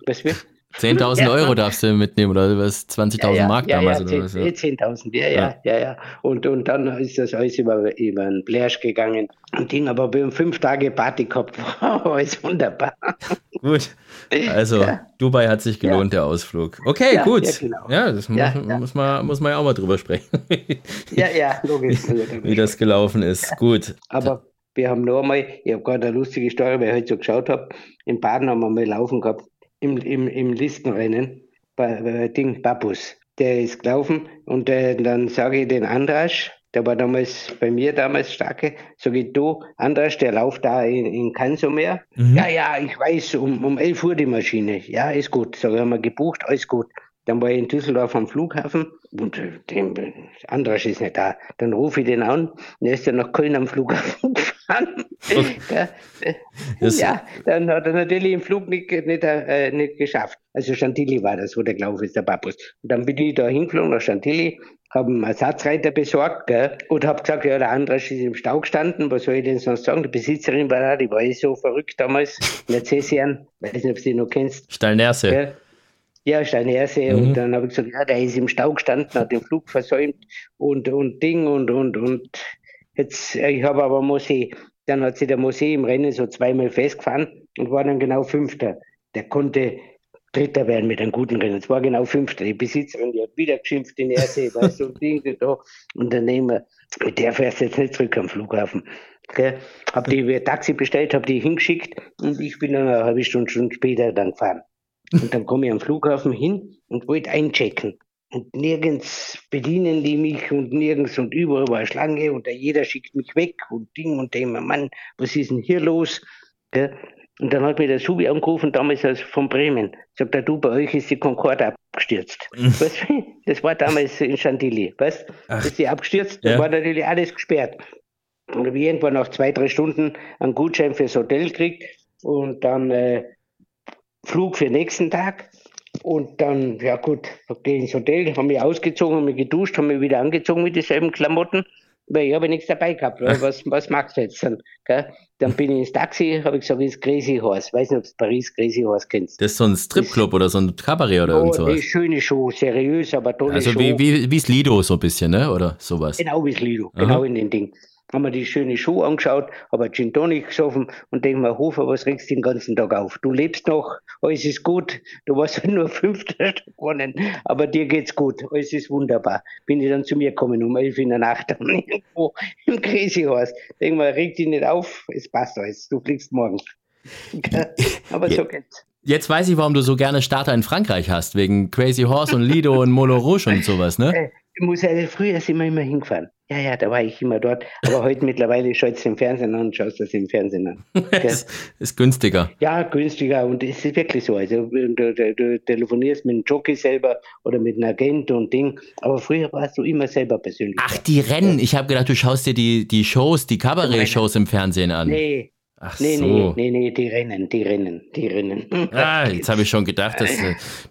C: Was wird? 10.000 ja. Euro darfst du mitnehmen oder was? 20.000
A: ja,
C: Mark damals
A: ja,
C: oder was?
A: 10.000, ja, ja, ja, ja. Und, und dann ist das alles über, über einen Blärsch gegangen. Und Ding, aber wir haben fünf Tage Party gehabt. Wow, alles wunderbar.
C: Gut. Also, Dubai hat sich gelohnt, der Ausflug. Okay, gut. Ja, genau. das muss, Muss, man, muss man ja auch mal drüber sprechen.
A: ja, ja, logisch.
C: Wie das gelaufen ist. Gut.
A: Aber wir haben noch einmal, ich habe gerade eine lustige Story, weil ich heute so geschaut habe, in Baden haben wir mal laufen gehabt im, im, im Listenrennen bei, bei Ding Babus. Der ist gelaufen und äh, dann sage ich den Andrasch, der war damals bei mir damals starke, sage ich, du, Andrasch, der läuft da in, in Kansomer. Mhm. Ja, ja, ich weiß, um, um 11 Uhr die Maschine. Ja, ist gut. Sag ich, haben wir gebucht, alles gut. Dann war ich in Düsseldorf am Flughafen und äh, dem Andrasch ist nicht da. Dann rufe ich den an und er ist ja nach Köln am Flughafen gefahren. Okay. ja, dann hat er natürlich im Flug nicht, nicht, äh, nicht geschafft. Also Chantilly war das, wo der gelaufen ist, der Papus. Und dann bin ich da hingeflogen nach Chantilly, habe einen Ersatzreiter besorgt gell, und habe gesagt, ja, der Andrasch ist im Stau gestanden, was soll ich denn sonst sagen? Die Besitzerin war da, die war eh so verrückt damals, Mercesian, weiß nicht, ob du die noch kennst.
C: Stallnerse.
A: Ja, Steinersee. Mhm. Und dann habe ich gesagt, ja, der ist im Stau gestanden, hat den Flug versäumt und, und Ding und, und, und jetzt, ich habe aber Mosé. Dann hat sich der Mosé im Rennen so zweimal festgefahren und war dann genau Fünfter. Der konnte Dritter werden mit einem guten Rennen. Es war genau Fünfter. Die Besitzerin, die hat wieder geschimpft in Ersee, weißt du, und Ding, da. Unternehmer, mit der fährst du jetzt nicht zurück am Flughafen. Okay. Hab die Taxi bestellt, hab die hingeschickt und ich bin dann eine halbe Stunde, Stunde später dann gefahren. Und dann komme ich am Flughafen hin und wollte einchecken. Und nirgends bedienen die mich und nirgends und überall war Schlange und jeder schickt mich weg und Ding und dem, Mann, was ist denn hier los? Und dann hat mir der Subi angerufen, damals aus von Bremen. Sagt er, du, bei euch ist die Concorde abgestürzt. Mhm. weißt, das war damals in Chantilly. Weißt du? Ist sie abgestürzt, ja. da war natürlich alles gesperrt. Und habe irgendwann nach zwei, drei Stunden einen Gutschein fürs Hotel gekriegt und dann äh, Flug für nächsten Tag. Und dann, ja gut, gehe ins Hotel, haben mich ausgezogen, haben mich geduscht, haben mich wieder angezogen mit denselben Klamotten, weil ich habe nichts dabei gehabt. Was, was machst du jetzt dann? Gell? Dann bin ich ins Taxi, habe ich gesagt, ist Crazy Horse. Weiß nicht, ob du Paris Crazy Horse kennst.
C: Das ist so ein Stripclub oder so ein Kabarett oder oh, irgend sowas.
A: schöne Show, seriös, aber tolle
C: also
A: Show.
C: Also wie, wie, wie Lido so ein bisschen, ne? Oder sowas.
A: Genau wie Lido, genau Aha. in den Ding haben wir die schöne Schuhe angeschaut, habe Gin Tonic gesoffen und denke mir, Hofer, was regst du den ganzen Tag auf? Du lebst noch, alles ist gut, du warst nur Fünfter gewonnen, aber dir geht's gut, alles ist wunderbar. Bin ich dann zu mir gekommen um elf in der Nacht irgendwo im Crazy Horse. Denke mal, reg dich nicht auf, es passt alles, du fliegst morgen. aber so geht's.
C: Jetzt weiß ich, warum du so gerne Starter in Frankreich hast, wegen Crazy Horse und Lido und Moulin Rouge und sowas, ne?
A: Äh, ich muss ja, früher sind wir immer hingefahren. Ja, ja, da war ich immer dort. Aber heute mittlerweile schaut es im Fernsehen an und schaust das im Fernsehen an.
C: es ist günstiger.
A: Ja, günstiger und es ist wirklich so. Also du, du, du, telefonierst mit einem Jockey selber oder mit einem Agent und Ding. Aber früher warst du immer selber persönlich.
C: Ach, die Rennen. Ich habe gedacht, du schaust dir die, die Shows, die Kabarett-Shows im Fernsehen an.
A: Nee, Ach nee, so. nee, nee, nee, die rennen, die rennen, die rennen.
C: Ah, jetzt habe ich schon gedacht, dass,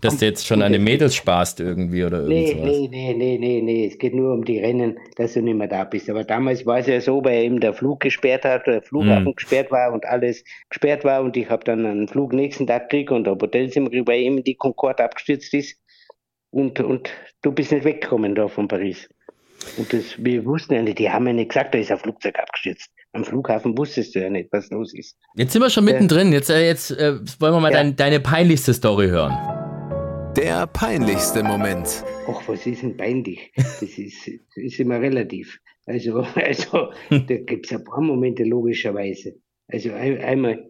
C: dass du jetzt schon an den Mädels sparst irgendwie oder
A: irgendwas. Nee, nee, nee, nee, nee, es geht nur um die Rennen, dass du nicht mehr da bist. Aber damals war es ja so, weil eben der Flug gesperrt hat, der Flughafen mhm. gesperrt war und alles gesperrt war und ich habe dann einen Flug nächsten Tag gekriegt und ein Hotelzimmer gekriegt, weil eben die Concorde abgestürzt ist und, und du bist nicht weggekommen da von Paris. Und das, wir wussten ja nicht, die haben ja nicht gesagt, da ist ein Flugzeug abgestürzt. Am Flughafen wusstest du ja nicht, was los ist.
C: Jetzt sind wir schon mittendrin. Jetzt, äh, jetzt äh, wollen wir mal ja. dein, deine peinlichste Story hören.
B: Der peinlichste Moment.
A: Ach, was ist denn peinlich? Das ist, das ist immer relativ. Also, also da gibt es ein paar Momente logischerweise. Also ein, einmal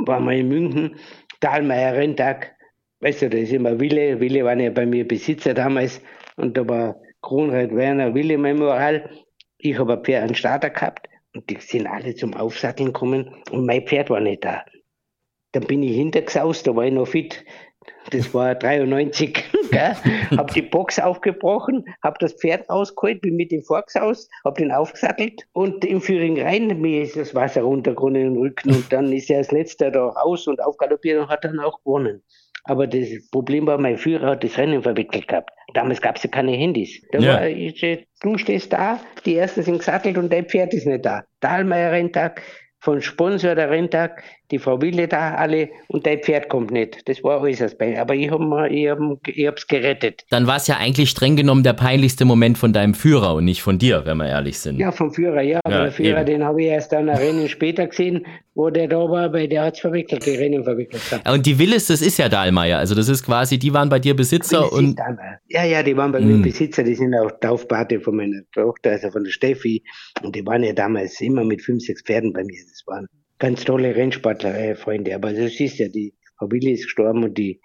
A: waren wir in München, Dahlmeier Renntag, weißt du, da ist immer Wille, Wille waren ja bei mir Besitzer damals und da war Kronrad Werner Wille Memorial. Ich habe ein Pferd, einen Starter gehabt und die sind alle zum Aufsatteln gekommen und mein Pferd war nicht da. Dann bin ich hintergesaust, da war ich noch fit. Das war 93. hab die Box aufgebrochen, hab das Pferd rausgeholt, bin mit dem vorgesaust, hab den aufgesattelt und im Führing rein, mir ist das Wasser runtergekommen in den Rücken und dann ist er als letzter da raus und aufgaloppiert und hat dann auch gewonnen. Aber das Problem war, mein Führer hat das Rennen verwickelt gehabt. Damals gab es ja keine Handys. Da ja. war ich, du stehst da, die ersten sind gesattelt und dein Pferd ist nicht da. Dahlmeier Renntag, von Sponsor der Renntag, die Frau Wille da alle und dein Pferd kommt nicht. Das war äußerst peinlich. Aber ich habe ich hab, ich hab's gerettet.
C: Dann war es ja eigentlich streng genommen der peinlichste Moment von deinem Führer und nicht von dir, wenn wir ehrlich sind.
A: Ja, vom Führer, ja. ja der Führer, eben. den habe ich erst an der Rennen später gesehen, wo der da war, weil der hat es verwickelt, die Rennen verwickelt.
C: Hat. Und die Willis, das ist ja Dahlmeier. Also das ist quasi, die waren bei dir Besitzer und.
A: Ja, ja, die waren bei mir hm. Besitzer, die sind auch Taufpate von meiner Tochter, also von der Steffi. Und die waren ja damals immer mit fünf, sechs Pferden bei mir. Das waren ganz tolle Rennsportler-Freunde. Aber du siehst ja, die Familie ist gestorben und die,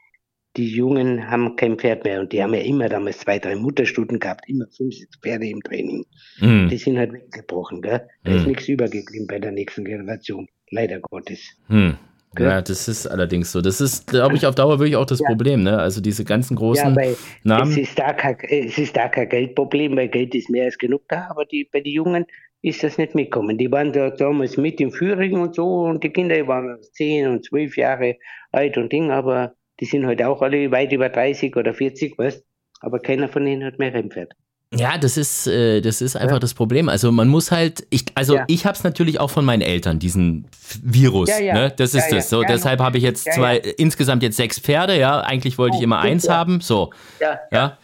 A: die Jungen haben kein Pferd mehr. Und die haben ja immer damals zwei, drei Mutterstuten gehabt, immer fünf, sechs Pferde im Training. Mm. Die sind halt weggebrochen. Gell? Da mm. ist nichts übergeblieben bei der nächsten Generation. Leider Gottes.
C: Mm. Ja, das ist allerdings so. Das ist, glaube ich, auf Dauer wirklich auch das ja. Problem, ne? Also diese ganzen großen ja, Namen.
A: Es ist, da kein, es ist da kein Geldproblem, weil Geld ist mehr als genug da, aber die, bei den Jungen, ist das nicht mitgekommen. Die waren da damals mit im Führing und so und die Kinder waren zehn und zwölf Jahre alt und Ding, aber die sind heute halt auch alle weit über 30 oder 40, weißt Aber keiner von ihnen hat mehr Rennpferd.
C: Ja, das ist, äh, das ist einfach ja. das Problem. Also man muss halt, ich, also ja. ich habe es natürlich auch von meinen Eltern, diesen Virus. Ja, ne? Das ist das. So, deshalb habe ich jetzt zwei, insgesamt jetzt sechs Pferde, ja. Eigentlich wollte oh, ich immer eins haben. So. Ja. ja.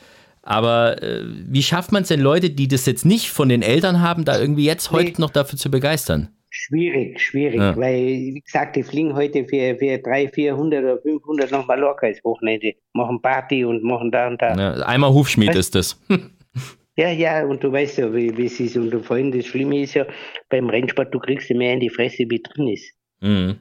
C: Aber äh, wie schafft man es denn, Leute, die das jetzt nicht von den Eltern haben, da irgendwie jetzt heute nee. noch dafür zu begeistern?
A: Schwierig, schwierig, ja. weil, wie gesagt, die fliegen heute für, für 300, 400 oder 500 nach Mallorca ins Wochenende, machen Party und machen da und da.
C: Ja, einmal Hufschmied ist das.
A: ja, ja, und du weißt ja, wie, wie es ist. Und vor allem das Schlimme ist ja, beim Rennsport, du kriegst ja mehr in die Fresse, wie drin ist. Mhm.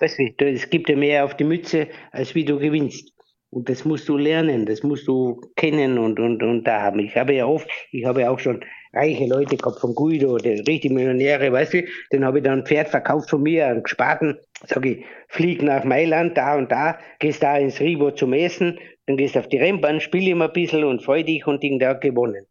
A: Weißt du, es gibt ja mehr auf die Mütze, als wie du gewinnst. Und das musst du lernen, das musst du kennen und, und, und da haben. Ich habe ja oft, ich habe ja auch schon reiche Leute gehabt von Guido, die richtig Millionäre, weißt du, den habe ich dann ein Pferd verkauft von mir, einen Gespaten, sag ich, flieg nach Mailand, da und da, gehst da ins Rivo zum Essen, dann gehst auf die Rennbahn, spiel immer ein bisschen und freu dich und Ding, der hat gewonnen.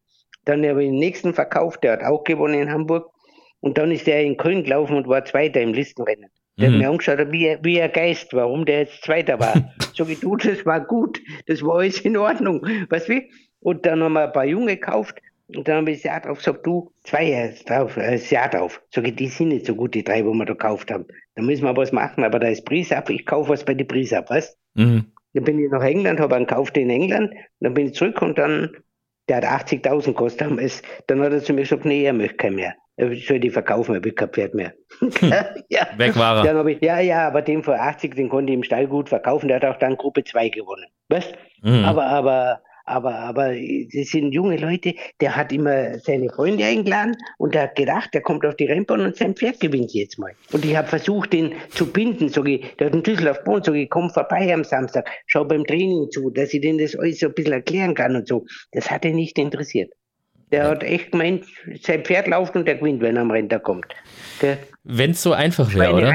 A: Dann habe ich den nächsten verkauft, der hat auch gewonnen in Hamburg. Und dann ist er in Köln gelaufen und war Zweiter im Listenrennen. Der mhm. hat mir angeschaut, wie, wie ein Geist, warum der jetzt Zweiter war. so wie du, das war gut, das war alles in Ordnung. Weißt du? Und dann haben wir ein paar Junge gekauft und dann habe ich das Jahr drauf gesagt, du, zwei Jahre drauf, äh, das Jahr drauf. Sag ich, die sind nicht so gut, die drei, wo wir da gekauft haben. Da müssen wir was machen, aber da ist Prisab, ich kaufe was bei der Prisab, weißt mhm. Dann bin ich nach England, habe einen gekauft in England, dann bin ich zurück und dann, der hat 80.000 gekostet. Dann hat er zu mir gesagt, nee, er möchte keinen mehr. Ich soll die verkaufen, ich habe kein Pferd mehr.
C: ja. Weg war
A: er. Ich, ja, ja, aber den vor 80, den konnte ich im Stall gut verkaufen, der hat auch dann Gruppe 2 gewonnen. Weißt? Mhm. Aber, aber, aber, aber, das sind junge Leute, der hat immer seine Freunde eingeladen und der hat gedacht, der kommt auf die Rennbahn und sein Pferd gewinnt jetzt mal. Und ich habe versucht, den zu binden, sag ich, der hat einen Düsseldorf Bohnen, sag ich, komm vorbei am Samstag, schau beim Training zu, dass ich denen das alles so ein bisschen erklären kann und so. Das hat ihn nicht interessiert. Der hat echt gemeint, sein Pferd läuft und der gewinnt, wenn er am Renter kommt.
C: Wenn es so einfach wäre, oder?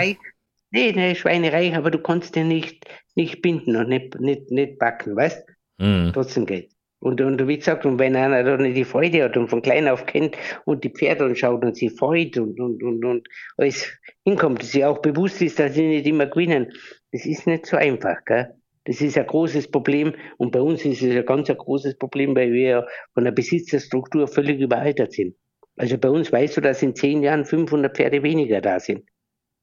A: Nee, nee, Schweinerei, aber du kannst den nicht, nicht binden und nicht, nicht, nicht backen, weißt mm. Trotzdem geht. Und, und wie gesagt, und wenn einer da nicht die Freude hat und von klein auf kennt und die Pferde anschaut und sie freut und, und, und, und alles hinkommt, dass sie auch bewusst ist, dass sie nicht immer gewinnen, das ist nicht so einfach, gell? Das ist ein großes Problem und bei uns ist es ein ganz ein großes Problem, weil wir von der Besitzerstruktur völlig überaltert sind. Also bei uns weißt du, dass in zehn Jahren 500 Pferde weniger da sind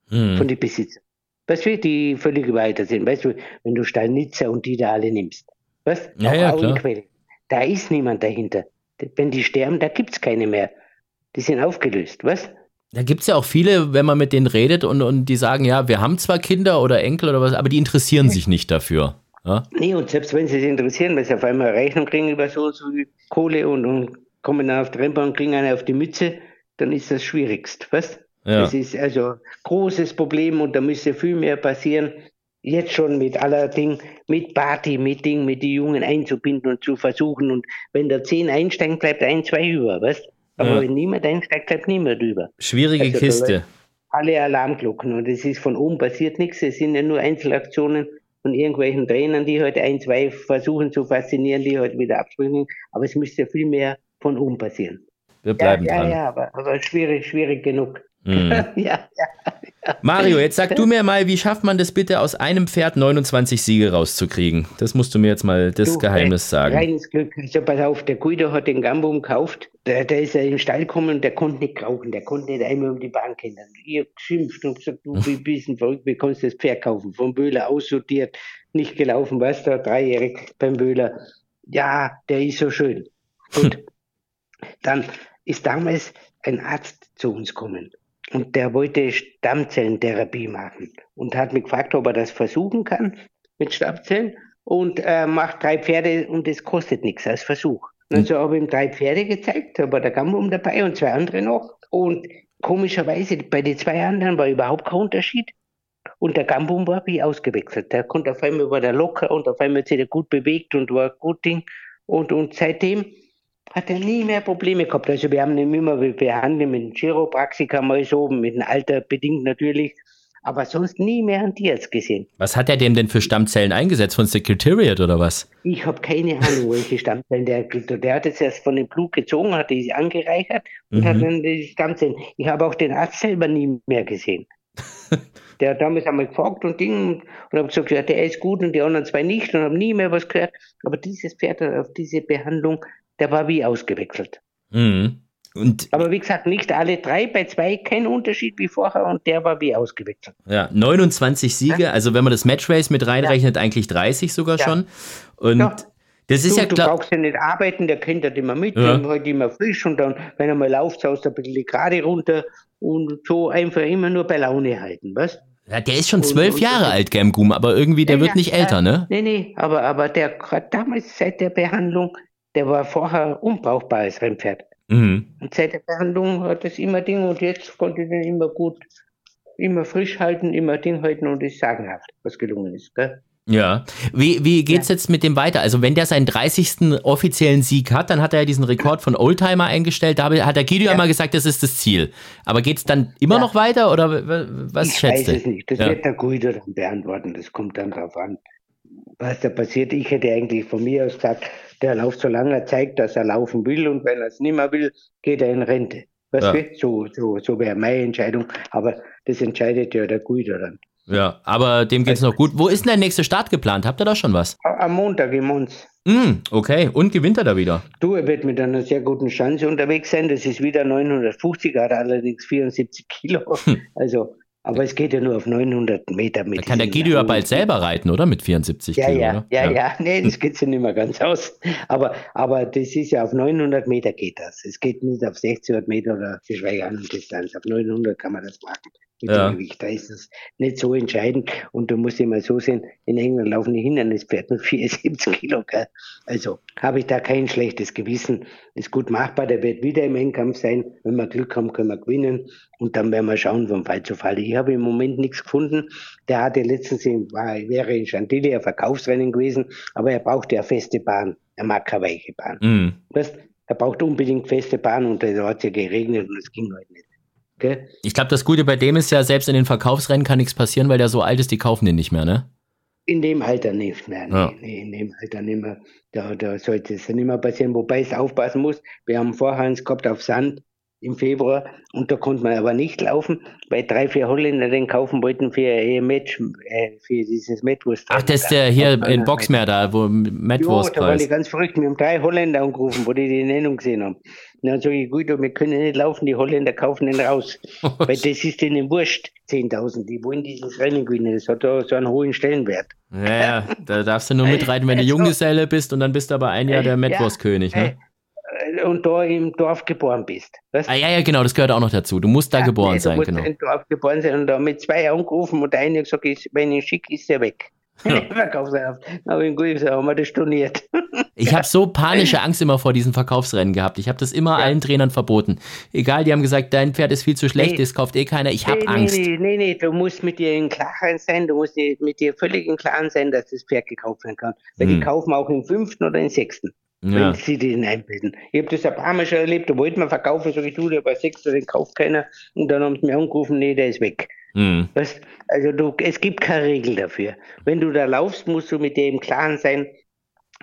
A: mhm. von den Besitzern. Weißt du, die völlig überaltert sind. Weißt du, wenn du Stallnitzer und die da alle nimmst. Weißt du?
C: Ja, ja, klar.
A: Da ist niemand dahinter. Wenn die sterben, da gibt es keine mehr. Die sind aufgelöst, was?
C: Da gibt es ja auch viele, wenn man mit denen redet und, und die sagen, ja, wir haben zwar Kinder oder Enkel oder was, aber die interessieren sich nicht dafür. Ja?
A: Nee, und selbst wenn sie sich interessieren, weil sie auf einmal Rechnung kriegen über so, so Kohle und, und kommen dann auf die Rennbahn und kriegen eine auf die Mütze, dann ist das schwierigst, weißt Ja. Das ist also ein großes Problem und da müsste viel mehr passieren, jetzt schon mit aller Ding, mit Party, mit Ding, mit die Jungen einzubinden und zu versuchen. Und wenn der 10 einsteigt, bleibt ein, zwei über, weißt Aber ja. wenn niemand einsteigt, bleibt niemand über.
C: Schwierige also, Kiste.
A: Alle Alarmglocken und es ist von oben passiert nichts. Es sind ja nur Einzelaktionen von irgendwelchen Trainern, die heute halt ein, zwei versuchen zu faszinieren, die heute halt wieder abspringen. Aber es müsste viel mehr von oben passieren.
C: Wir bleiben
A: ja,
C: dran.
A: Ja, ja, aber, aber schwierig, schwierig genug.
C: Mhm. ja, ja. Mario, jetzt sag du mir mal, wie schafft man das bitte aus einem Pferd 29 Siege rauszukriegen? Das musst du mir jetzt mal das du, Geheimnis sagen.
A: Reines Glück. Also pass auf, der Guido hat den Gambum gekauft. Der, der ist ja im Stall gekommen und der konnte nicht krauchen. Der konnte nicht einmal um die Bahn kennen. Ich hab geschimpft und gesagt, du wie bist ein verrückt, wie kannst du das Pferd kaufen? Vom Böhler aussortiert, nicht gelaufen, weißt du, dreijährig beim Böhler. Ja, der ist so schön. Gut. Dann ist damals ein Arzt zu uns gekommen und der wollte Stammzellentherapie machen und hat mich gefragt, ob er das versuchen kann mit Stammzellen und äh, macht drei Pferde und es kostet nichts als Versuch. Und also habe ich ihm drei Pferde gezeigt, da war der Gambum dabei und zwei andere noch. Und komischerweise bei den zwei anderen war überhaupt kein Unterschied. Und der Gambum war wie ausgewechselt. Der konnte auf einmal war der locker und auf einmal hat sich der gut bewegt und war gut Ding. Und, und seitdem hat er nie mehr Probleme gehabt. Also wir haben ihn immer behandelt mit dem Chiropraxiker mal so, mit dem Alter bedingt natürlich, aber sonst nie mehr einen Tierarzt gesehen.
C: Was hat er dem denn für Stammzellen eingesetzt? Von Secretariat oder was?
A: Ich habe keine Ahnung, welche Stammzellen der. Der hat es erst von dem Blut gezogen, hat die angereichert und mhm. hat dann die Stammzellen. Ich habe auch den Arzt selber nie mehr gesehen. der hat damals einmal gefragt und Ding und habe gesagt, ja, der ist gut und die anderen zwei nicht und habe nie mehr was gehört. Aber dieses Pferd hat auf diese Behandlung der war wie ausgewechselt.
C: Mhm. Und
A: Aber wie gesagt, nicht alle drei, bei zwei kein Unterschied wie vorher und der war wie ausgewechselt.
C: Ja, 29 Siege, ja. also wenn man das Matchrace mit reinrechnet, ja. eigentlich 30 sogar ja. schon. Und das ist
A: du,
C: ja
A: klar. Du brauchst ja nicht arbeiten, der kennt das immer mit, ja. halt immer frisch und dann, wenn er mal läuft, saust er ein bisschen gerade runter und so einfach immer nur bei Laune halten, weißt
C: ja, der ist schon zwölf Jahre alt, Gamgoom, aber irgendwie, der wird nicht älter, ne?
A: Nee, nee, aber, aber der hat damals seit der Behandlung der war vorher unbrauchbar als Rennpferd. Mhm. Und seit der Behandlung hat es immer Ding und jetzt konnte ich den immer gut, immer frisch halten, immer Ding halten und ist sagenhaft, was gelungen ist. Gell?
C: Ja. Wie, wie geht's ja. jetzt mit dem weiter? Also, wenn der seinen 30. offiziellen Sieg hat, dann hat er ja diesen Rekord von Oldtimer eingestellt. Da hat der Guido ja. immer gesagt, das ist das Ziel. Aber geht's dann immer ja. noch weiter oder was
A: ich
C: schätzt
A: du? Ich weiß es nicht. Das wird der Guido dann beantworten. Das kommt dann drauf an, was da passiert. Ich hätte eigentlich von mir aus gesagt, der läuft so lange, er zeigt, dass er laufen will und wenn er es nicht mehr will, geht er in Rente. Weißt ja. du? So, so, so wäre meine Entscheidung. Aber das entscheidet ja der Guido dann.
C: Ja, aber dem geht es noch gut. Wo ist denn der nächste Start geplant? Habt ihr da schon was?
A: Am Montag im Mons.
C: Mm, okay, und gewinnt er da wieder?
A: Du, er wird mit einer sehr guten Chance unterwegs sein. Das ist wieder 950, hat allerdings 74 Kilo. Hm. Also aber es geht ja nur auf 900 Meter
C: mit. Da kann der Guido ja bald selber reiten, oder? Mit 74
A: ja,
C: Kilo,
A: ja,
C: oder?
A: Ja, ja, ja. Nee, das geht ja nicht mehr ganz aus. Aber, aber das ist ja auf 900 Meter geht das. Es geht nicht auf 1600 Meter oder geschweige an Distanz. Auf 900 kann man das machen mit ja. dem Gewicht. Da ist es nicht so entscheidend. Und du musst immer so sehen, in England laufen die Hindernispferde nur 74 Kilo. Gell? Also habe ich da kein schlechtes Gewissen. Ist gut machbar. Der wird wieder im Endkampf sein. Wenn wir Glück haben, können wir gewinnen. Und dann werden wir schauen vom Fall zu Fall. Ich habe im Moment nichts gefunden. Der hatte letztens, war, wäre in Chantilly ein Verkaufsrennen gewesen, aber er braucht ja feste Bahn. Er mag keine weiche Bahn. Mhm. Weißt, er braucht unbedingt feste Bahn und da hat es ja geregnet und es ging heute halt nicht.
C: Gell? Ich glaube, das Gute bei dem ist ja, selbst in den Verkaufsrennen kann nichts passieren, weil der so alt ist, die kaufen den nicht mehr, ne?
A: In dem Alter nicht mehr. Nee, ja. nee, in dem Alter nicht mehr. Da, da sollte es nicht mehr passieren, wobei es aufpassen muss. Wir haben Vorhands gehabt auf Sand im Februar und da konnte man aber nicht laufen, weil drei, vier Holländer den kaufen wollten für ihr Match, äh, für dieses Metwurst.
C: Ach, das ist der hier in Boxmeer da, wo Metwurst
A: Ja, da waren die ganz verrückt. Wir haben drei Holländer angerufen, wo die die Nennung gesehen haben. Und dann sage ich, gut, wir können nicht laufen, die Holländer kaufen den raus. weil das ist denen wurscht, 10.000. Die wollen dieses Rennen gewinnen. Das hat da so einen hohen Stellenwert.
C: Ja, ja, da darfst du nur mitreiten, wenn du Junggeselle bist und dann bist du aber ein Jahr der Metwurstkönig, ne?
A: und da im Dorf geboren bist.
C: Weißt? Ah, ja, ja, genau, das gehört auch noch dazu. Du musst da ja, geboren nee, sein,
A: musst
C: genau.
A: im Dorf geboren sein und da mit zwei angerufen und der eine gesagt, ist, wenn ich schick, ist er weg. Aber in gut haben wir das storniert.
C: Ich habe so panische Angst immer vor diesen Verkaufsrennen gehabt. Ich habe das immer ja. allen Trainern verboten. Egal, die haben gesagt, dein Pferd ist viel zu schlecht, nee. das kauft eh keiner. Ich habe nee, Angst.
A: Nee, nee, nee, du musst mit dir im Klaren sein, du musst mit dir völlig im Klaren sein, dass das Pferd gekauft werden kann. Weil hm. die kaufen auch im fünften oder im sechsten. Ja. Wenn sie den einbilden. Ich habe das ein paar Mal schon erlebt, da wollten wir verkaufen, sag ich, du, der bei sechster, den kauft keiner. Und dann haben sie mir angerufen, nee, der ist weg. Mhm. Also du, es gibt keine Regel dafür. Wenn du da laufst, musst du mit dem Klaren sein,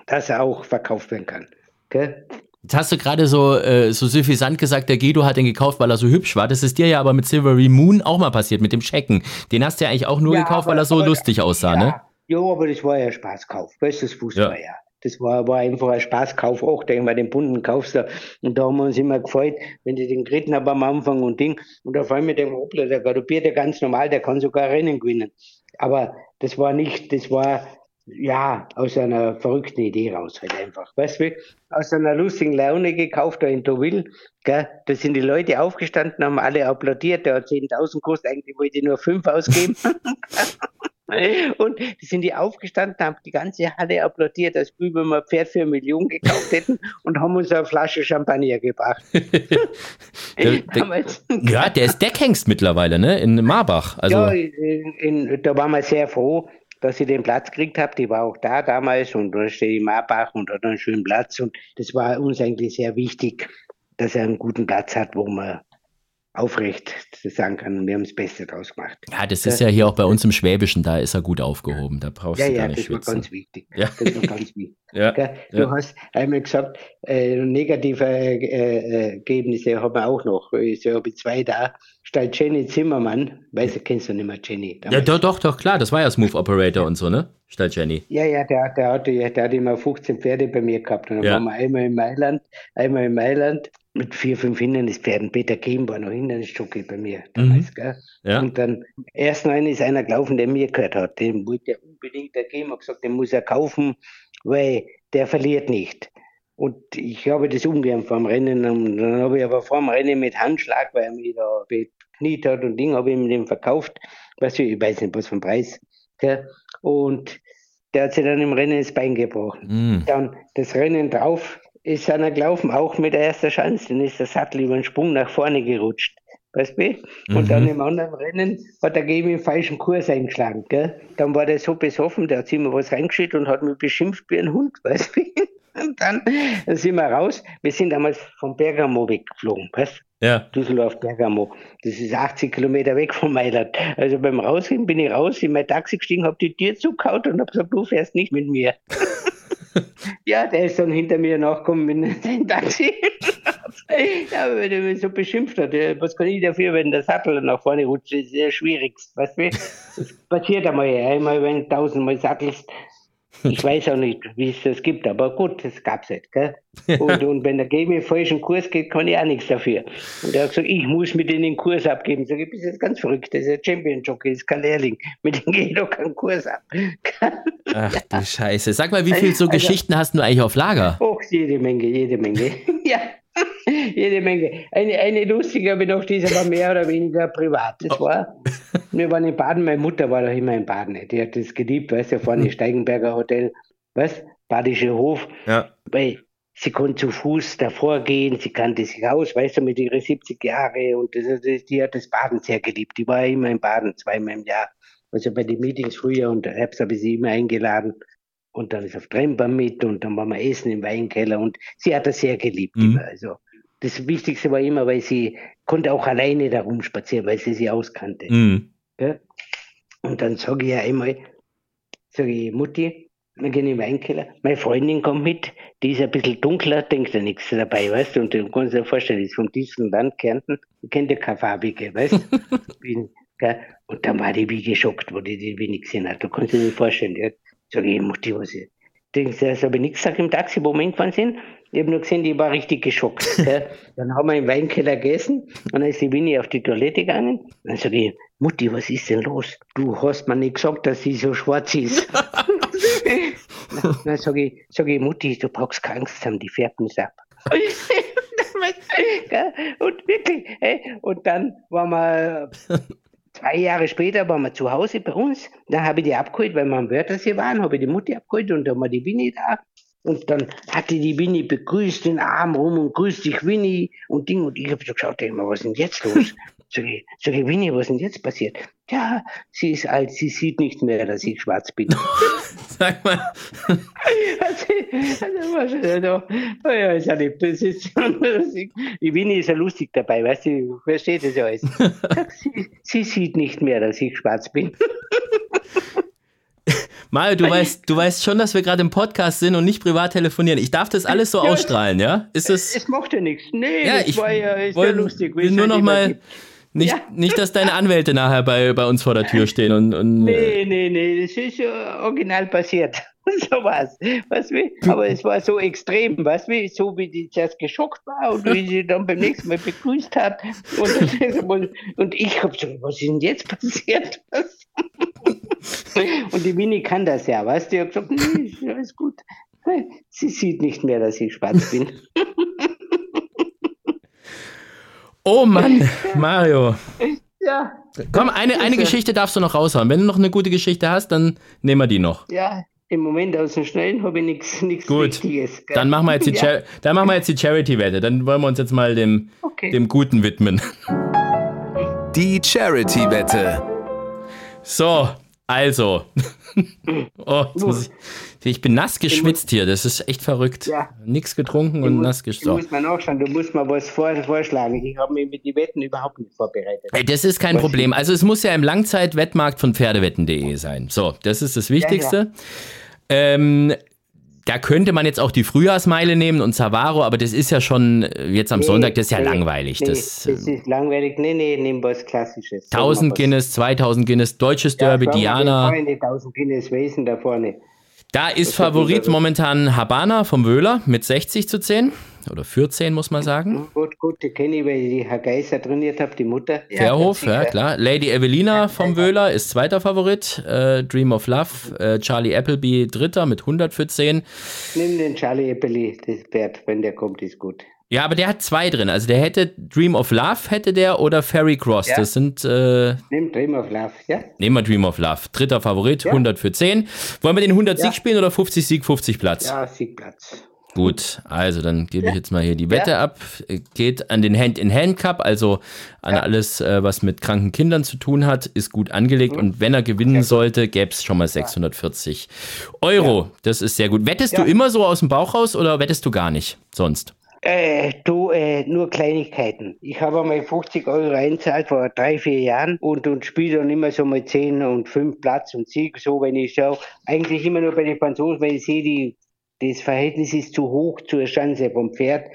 A: dass er auch verkauft werden kann. Okay?
C: Jetzt hast du gerade so, äh, so suffisant gesagt, der Guido hat den gekauft, weil er so hübsch war. Das ist dir ja aber mit Silvery Moon auch mal passiert, mit dem Checken. Den hast du ja eigentlich auch nur ja, gekauft, aber, weil er so aber, lustig aussah,
A: ja,
C: ne?
A: Ja, aber das war ja Spaßkauf. Das Fußball ja. ja. Das war, war einfach ein Spaßkauf auch, denke mal, den bunten kaufst du. Und da haben wir uns immer gefreut, wenn die den geritten haben am Anfang und Ding. Und auf einmal dem Hoppler, der galoppiert ja ganz normal, der kann sogar Rennen gewinnen. Aber das war nicht, das war, ja, aus einer verrückten Idee raus halt einfach. Weißt du, aus einer lustigen Laune gekauft da in Deauville, gell? Da sind die Leute aufgestanden, haben alle applaudiert, der hat 10.000 gekostet, eigentlich wollte ich nur 5 ausgeben. Und die sind die aufgestanden, haben die ganze Halle applaudiert, als wenn wir ein Pferd für eine Million gekauft hätten und haben uns eine Flasche Champagner gebracht.
C: der, der, ja, der ist Deckhengst mittlerweile, ne? In Marbach. Also. Ja,
A: in, in, da waren wir sehr froh, dass ich den Platz gekriegt habe. Die war auch da damals und da steht in Marbach und hat einen schönen Platz. Und das war uns eigentlich sehr wichtig, dass er einen guten Platz hat, wo man aufrecht sagen kann, wir haben das Beste draus gemacht.
C: Ja, das ist ja hier auch bei uns im Schwäbischen, da ist er gut aufgehoben, da brauchst ja, du gar ja, nicht schwitzen.
A: Ja, das war ganz wichtig. Ja. Das war ganz wichtig. ja, du hast einmal gesagt, äh, negative äh, Ergebnisse haben wir auch noch. Ich habe zwei da, statt Jenny Zimmermann, weißt du, kennst du nicht mehr Jenny.
C: Ja, doch, doch, doch, klar, das war ja Smooth Operator und so, ne? Statt Jenny.
A: Ja, ja, der, der, hatte, der hat immer 15 Pferde bei mir gehabt. Und dann ja. waren wir einmal in Mailand, einmal in Mailand mit vier, fünf Hindernispferden. Peter Kehm war noch Hindernisjockey bei mir damals, mhm. gell? Ja. Und dann erst noch ist einer gelaufen, der mir gehört hat. Den wollte er unbedingt, der Kehm hat gesagt, den muss er kaufen, weil der verliert nicht. Und ich habe das ungern vom Rennen. Und dann habe ich aber vor dem Rennen mit Handschlag, weil er mich da bekniet hat und Ding, habe ich ihm den verkauft. Was ich, ich weiß nicht, was für ein Preis. Gell? Und der hat sich dann im Rennen das Bein gebrochen. Mhm. Dann das Rennen drauf ist einer gelaufen, auch mit der ersten Chance, dann ist der Sattel über den Sprung nach vorne gerutscht. Weißt du? Und mhm. dann im anderen Rennen hat er gegen den falschen Kurs eingeschlagen. Gell? Dann war der so besoffen, der hat immer was reingeschickt und hat mich beschimpft wie ein Hund. Weißt du? Und dann, dann sind wir raus. Wir sind damals von Bergamo weggeflogen. Weißt? Ja. Düsseldorf, Bergamo. Das ist 80 Kilometer weg von Mailand. Also beim Rausgehen bin ich raus, in mein Taxi gestiegen, habe die Tür zugehauen und habe gesagt, du fährst nicht mit mir. ja, der ist dann hinter mir nachgekommen mit dem Taxi. ja, wenn er mich so beschimpft hat, was kann ich dafür, wenn der Sattel nach vorne rutscht, das ist sehr schwierig. Weißt du? Das passiert einmal, einmal, wenn du tausendmal sattelst, ich weiß auch nicht, wie es das gibt, aber gut, das gab es halt. Gell? Und, und wenn der Game in falschen Kurs geht, kann ich auch nichts dafür. Und er hat gesagt, ich muss mit denen den Kurs abgeben. Sag ich, bist jetzt ganz verrückt, das ist ein Champion-Jockey, ist kein Lehrling. Mit dem geht doch keinen Kurs ab.
C: Ach du Scheiße. Sag mal, wie viele so also, Geschichten hast du eigentlich auf Lager?
A: Oh, jede Menge, jede Menge. ja. Jede Menge. Eine, eine lustige habe ich noch, die ist aber mehr oder weniger privat. Das oh. war, wir waren in Baden, meine Mutter war da immer in Baden. Die hat das geliebt, weißt du, vorne hm. Steigenberger Hotel, weißt Badische Hof. Ja. Weil sie konnte zu Fuß davor gehen, sie kannte sich aus, weißt du, mit ihren 70 Jahren und das, das, die hat das Baden sehr geliebt. Die war immer in Baden, zweimal im Jahr. Also bei den Meetings früher und Herbst habe ich sie immer eingeladen. Und dann ist auf Trennbahn mit und dann waren wir essen im Weinkeller und sie hat das sehr geliebt. Mhm. Also das Wichtigste war immer, weil sie konnte auch alleine da rumspazieren, weil sie sie auskannte. Mhm. Ja? Und dann sage ich ja einmal, sage ich, Mutti, wir gehen in den Weinkeller, meine Freundin kommt mit, die ist ein bisschen dunkler, denkt er nichts dabei, weißt du, und du kannst dir vorstellen, die ist vom tiefsten Land, Kärnten, die kennt ja keine farbige, weißt du. und dann war die wie geschockt, wo die die wenig gesehen hat, du kannst dir nicht vorstellen, ja. Sage ich, Mutti, was ist Denkst du, das habe ich nichts gesagt im Taxi, wo wir hingefahren sind. Ich habe nur gesehen, die war richtig geschockt. dann haben wir im Weinkeller gegessen und dann ist die Winnie auf die Toilette gegangen. Dann sage ich, Mutti, was ist denn los? Du hast mir nicht gesagt, dass sie so schwarz ist. dann sage ich, sag ich, Mutti, du brauchst keine Angst haben, die färben es ab. und wirklich, und dann waren wir zwei Jahre später waren wir zu Hause bei uns. Da habe ich die abgeholt, weil wir am Wörthersee waren, habe ich die Mutti abgeholt und da haben wir die Winnie da. Und dann hatte die Winnie begrüßt den Arm rum und grüßt dich Winnie und Ding. Und ich habe so geschaut, denk mal, was ist denn jetzt los? Sag ich, sag ich, Winnie, was ist denn jetzt passiert? Ja, sie ist alt, sie sieht nicht mehr, dass ich schwarz bin.
C: Sag mal.
A: also, also, was ist da? Oh ja, ist ja nicht. Die Winnie ist ja lustig dabei, weißt du, versteht das ja alles. Sag, sie, sie sieht nicht mehr, dass ich schwarz bin.
C: Mario, du weißt, du weißt schon, dass wir gerade im Podcast sind und nicht privat telefonieren. Ich darf das alles so
A: Ja,
C: ausstrahlen, ja? Ist es?
A: Es macht ja nichts. Nee,
C: Ja,
A: das
C: ich
A: war ja, ist ja
C: wollte
A: lustig.
C: will nur noch mal nicht,
A: Ja.
C: nicht, dass deine Anwälte nachher bei, bei uns vor der Tür stehen und, und
A: Nee, nee, nee, das ist original passiert. so was. Weißt du? Aber es war so extrem, weißt du? So wie die zuerst geschockt war und wie sie dann beim nächsten Mal begrüßt hat. Und, und ich hab so, was ist denn jetzt passiert? und die Winnie kann das ja, weißt du? Ich hab gesagt, nee, ist alles gut. Sie sieht nicht mehr, dass ich schwarz bin.
C: Oh Mann, Mario.
A: Ja.
C: Komm, eine, eine Geschichte darfst du noch raushauen. Wenn du noch eine gute Geschichte hast, dann nehmen wir die noch.
A: Ja, im Moment aus dem Schnellen habe ich nichts nichts
C: Gut.
A: Wichtiges. gell?
C: Dann machen wir jetzt die,
A: ja.
C: Dann machen wir jetzt die Charity-Wette. Dann wollen wir uns jetzt mal dem,
A: Okay.
C: dem Guten widmen.
B: Die Charity-Wette.
C: So, also. oh, muss ich, ich bin nass geschwitzt hier. Das ist echt verrückt.
A: Ja.
C: Nix getrunken
A: Du
C: und
A: musst-
C: nass
A: Du
C: geschwitzt.
A: musst mal nachschauen, du musst mal was vor, vorschlagen. Ich habe mich mit den Wetten überhaupt nicht vorbereitet.
C: Das ist kein
A: Was-
C: Problem. Also es muss ja im Langzeitwettmarkt von Pferdewetten.de sein. So, das ist das Wichtigste. Ähm, da könnte man jetzt auch die Frühjahrsmeile nehmen und Savaro, aber das ist ja schon äh, jetzt am
A: Nee,
C: Sonntag, das ist ja
A: nee,
C: langweilig.
A: Nee,
C: das,
A: das, ist langweilig. Nee, nee, nimm was Klassisches. Sag mal
C: 1000
A: was.
C: Guinness, 2000 Guinness, deutsches
A: Ja,
C: Derby, Diana.
A: wen Freunde, 1000 Guinness Wesen da vorne.
C: Da ist
A: Das
C: Favorit momentan Habana vom Wöhler mit 60 zu 10 oder 14 muss man sagen.
A: Gut, gut, die kenne ich, weil ich die Herr Geiser trainiert habe, die Mutter.
C: Fairhof,
A: ganz
C: ja
A: sicher.
C: klar. Lady Evelina vom Wöhler ist zweiter Favorit. Äh, Dream of Love. Äh, Charlie Appleby dritter mit 100 für 10.
A: Nimm den Charlie Eppeli, das Pferd, wenn der kommt, ist gut.
C: Ja, aber der hat zwei drin. Also der hätte Dream of Love hätte der oder Fairy Cross.
A: Ja.
C: Das sind, äh,
A: Nimm Dream of Love, ja?
C: nehmen wir Dream of Love. Dritter Favorit,
A: Ja.
C: 100 für 10. Wollen wir den 100
A: Ja.
C: Sieg spielen oder 50 Sieg, 50 Platz?
A: Ja, Siegplatz.
C: Gut, also dann gebe ich jetzt mal hier die Wette ab. Geht an den Hand-in-Hand-Cup, also an alles, äh, was mit kranken Kindern zu tun hat, ist gut angelegt.
A: Mhm.
C: Und wenn er gewinnen sollte, gäbe es schon mal 640 Euro. Das ist sehr gut. Wettest du
A: Ja.
C: immer so aus dem Bauch raus oder wettest du gar nicht sonst?
A: Äh, du, äh, nur Kleinigkeiten. Ich habe einmal 50 Euro einzahlt vor drei, vier Jahren und, und spiele dann immer so mal 10 und 5 Platz und Sieg, so wenn ich schaue. Eigentlich immer nur bei den Franzosen, weil ich sehe, die, das Verhältnis ist zu hoch zur Chance vom Pferd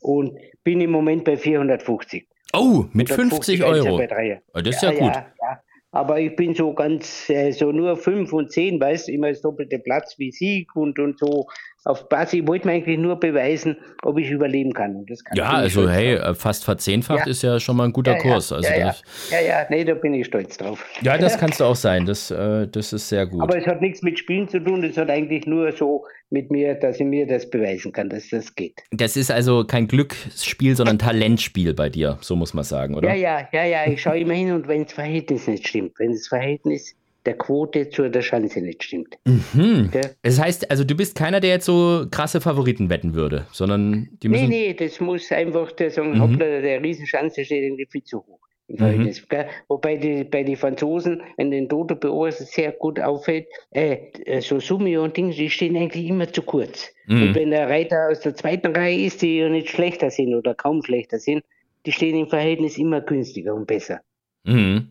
A: und bin im Moment bei 450.
C: Oh, mit
A: 150
C: 50
A: Einzel
C: Euro. Oh, das ist ja, gut.
A: Ja, ja. Aber ich bin so ganz, äh, so nur 5 und 10, weißt du, immer das doppelte Platz wie Sieg und, und so auf Basis. Ich wollte mir eigentlich nur beweisen, ob ich überleben kann. Und das kann
C: Ja, also hey,
A: drauf.
C: fast verzehnfacht
A: Ja.
C: ist ja schon mal ein guter
A: Ja, ja,
C: Kurs. Also
A: ja, ja.
C: das,
A: ja, ja, nee, da bin ich stolz drauf.
C: ja, das kannst du auch sein. Das, äh, das ist sehr gut.
A: Aber es hat nichts mit Spielen zu tun, es hat eigentlich nur so mit mir, dass ich mir das beweisen kann, dass das geht.
C: Das ist also kein Glücksspiel, sondern Talentspiel bei dir, so muss man sagen, oder?
A: Ja, ja, ja, ja, ich schaue immer hin und wenn das Verhältnis nicht stimmt, wenn das Verhältnis der Quote zur der Chance nicht stimmt.
C: Hm.
A: Gell?
C: Das heißt, also du bist keiner, der jetzt so krasse Favoriten wetten würde, sondern die
A: Nee,
C: müssen.
A: nee, das muss einfach der sagen,
C: Mhm.
A: hoppla, der Riesenschanze steht irgendwie viel zu hoch. Verhältnis, gell? Wobei die, bei den Franzosen, wenn den Toto beobachtet, sehr gut auffällt, äh, äh, so Summi und Dinge, die stehen eigentlich immer zu kurz.
C: Mhm.
A: Und wenn der Reiter aus der zweiten Reihe ist, die ja nicht schlechter sind oder kaum schlechter sind, die stehen im Verhältnis immer günstiger und besser.
C: Mhm.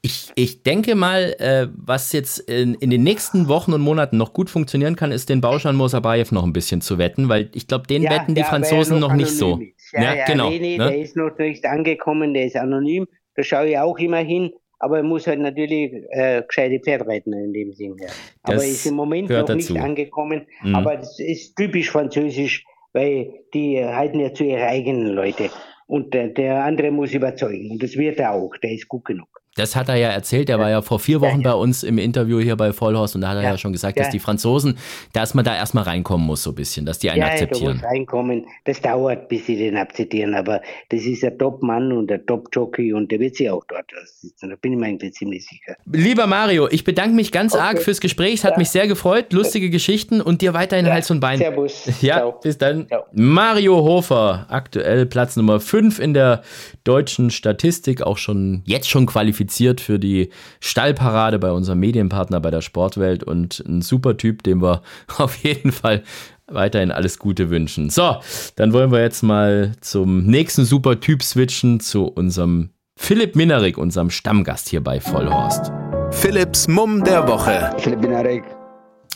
C: Ich, ich denke mal, äh, was jetzt in, in den nächsten Wochen und Monaten noch gut funktionieren kann, ist den Bauschan Mosabayev noch ein bisschen zu wetten, weil ich glaube, den wetten die
A: ja,
C: Franzosen noch nicht so.
A: ist. Ja, ja,
C: genau.
A: Nee, nee,
C: ne?
A: der ist noch nicht angekommen, der ist anonym. Da schaue ich auch immer hin. Aber er muss halt natürlich äh, gescheite Pferd reiten in dem Sinn. Ja. Aber
C: Das
A: er ist im Moment noch
C: dazu.
A: nicht angekommen.
C: Mhm.
A: Aber das ist typisch französisch, weil die halten ja zu ihren eigenen Leute. Und der, der andere muss überzeugen. Und das wird er auch. Der ist gut genug.
C: Das hat er ja erzählt, er war ja vor vier Wochen bei uns im Interview hier bei Vollhorst und da hat er ja, schon gesagt, dass die Franzosen, dass man da erstmal reinkommen muss, so ein bisschen, dass die einen akzeptieren.
A: Ja, reinkommen. Das dauert, bis sie den akzeptieren, aber das ist ein Top-Mann und ein Top-Jockey und der wird sie auch dort sitzen. Da bin ich mir eigentlich ziemlich sicher.
C: Lieber Mario, ich bedanke mich ganz okay. arg fürs Gespräch. Es hat ja. mich sehr gefreut. Lustige Geschichten und dir weiterhin Hals und Bein.
A: Servus.
C: Ja, Ciao. bis dann. Ciao. Mario Hofer, aktuell Platz Nummer 5 in der deutschen Statistik, auch schon jetzt schon qualifiziert qualifiziert für die Stallparade bei unserem Medienpartner bei der Sportwelt und ein super Typ, dem wir auf jeden Fall weiterhin alles Gute wünschen. So, dann wollen wir jetzt mal zum nächsten super Typ switchen, zu unserem Philipp Minarik, unserem Stammgast hier bei Vollhorst.
B: Philipps Mumm der Woche.
A: Philipp Minarik.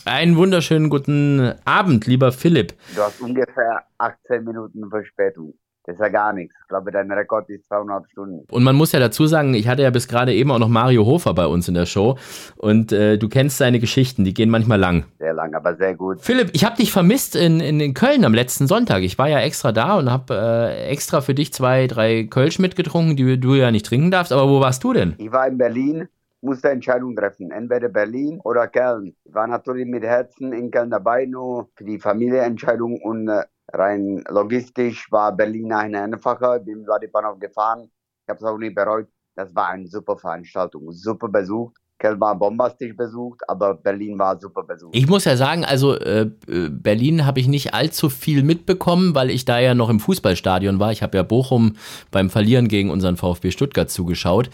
C: Einen wunderschönen guten Abend, lieber Philipp.
D: Du hast ungefähr 18 Minuten Verspätung. Das ist ja gar nichts. Ich glaube, dein Rekord ist zweieinhalb Stunden.
C: Und man muss ja dazu sagen, ich hatte ja bis gerade eben auch noch Mario Hofer bei uns in der Show. Und äh, du kennst seine Geschichten, die gehen manchmal lang.
D: Sehr lang, aber sehr gut.
C: Philipp, ich habe dich vermisst in, in, in, Köln am letzten Sonntag. Ich war ja extra da und habe äh, extra für dich zwei, drei Kölsch mitgetrunken, die du ja nicht trinken darfst. Aber wo warst du denn?
D: Ich war in Berlin musste Entscheidungen treffen, entweder Berlin oder Köln. Ich war natürlich mit Herzen in Köln dabei, nur für die Familienentscheidung und äh, Rein logistisch war Berlin eine einfache, bin Wladimir gefahren. Ich habe es auch nie bereut. Das war eine super Veranstaltung, super besucht. Köln war bombastisch besucht, aber Berlin war super besucht.
C: Ich muss ja sagen, also äh, Berlin habe ich nicht allzu viel mitbekommen, weil ich da ja noch im Fußballstadion war. Ich habe ja Bochum beim Verlieren gegen unseren VfB Stuttgart zugeschaut.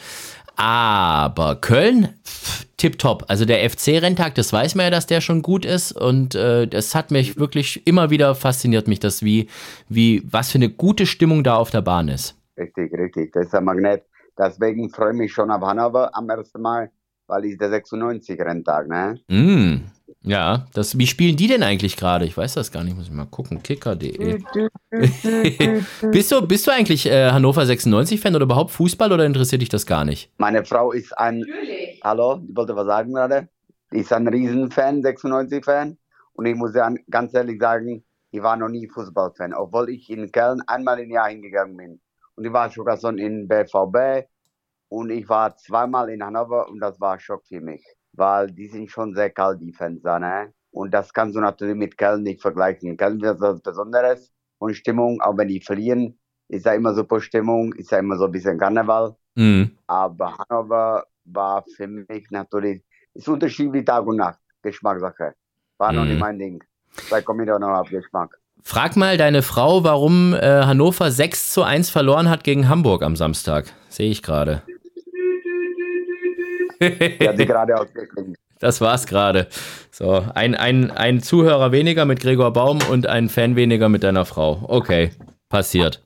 C: Aber Köln, tipptopp. Also der FC-Renntag, das weiß man ja, dass der schon gut ist. Und äh, das hat mich wirklich immer wieder fasziniert, mich das, wie, wie, was für eine gute Stimmung da auf der Bahn ist.
D: Richtig, richtig. Das ist ein Magnet. Deswegen freue ich mich schon auf Hannover am ersten Mal, weil es der 96-Renntag, ne?
C: Mm. Ja, das, wie spielen die denn eigentlich gerade? Ich weiß das gar nicht, muss ich mal gucken. Kicker.de. bist, du, bist du eigentlich äh, Hannover 96-Fan oder überhaupt Fußball oder interessiert dich das gar nicht?
D: Meine Frau ist ein. Natürlich. Hallo, ich wollte was sagen gerade. Die ist ein Riesenfan, 96-Fan. Und ich muss ja ganz ehrlich sagen, ich war noch nie Fußballfan, obwohl ich in Köln einmal im Jahr hingegangen bin. Und ich war sogar schon in BVB und ich war zweimal in Hannover und das war Schock für mich weil die sind schon sehr kalt, die da, ne? Und das kannst du natürlich mit Köln nicht vergleichen. Köln ist was Besonderes und Stimmung, auch wenn die verlieren, ist ja immer super Stimmung, ist ja immer so ein bisschen Karneval. Mhm. Aber Hannover war für mich natürlich, ist unterschiedlich Tag und Nacht, Geschmackssache. War mhm. noch nicht mein Ding. Da komme ich doch noch auf Geschmack.
C: Frag mal deine Frau, warum äh, Hannover 6 zu 1 verloren hat gegen Hamburg am Samstag. Sehe ich gerade.
D: Die hat sie gerade ausgeklingt.
C: Das war's gerade. So, ein, ein, ein Zuhörer weniger mit Gregor Baum und ein Fan weniger mit deiner Frau. Okay, passiert.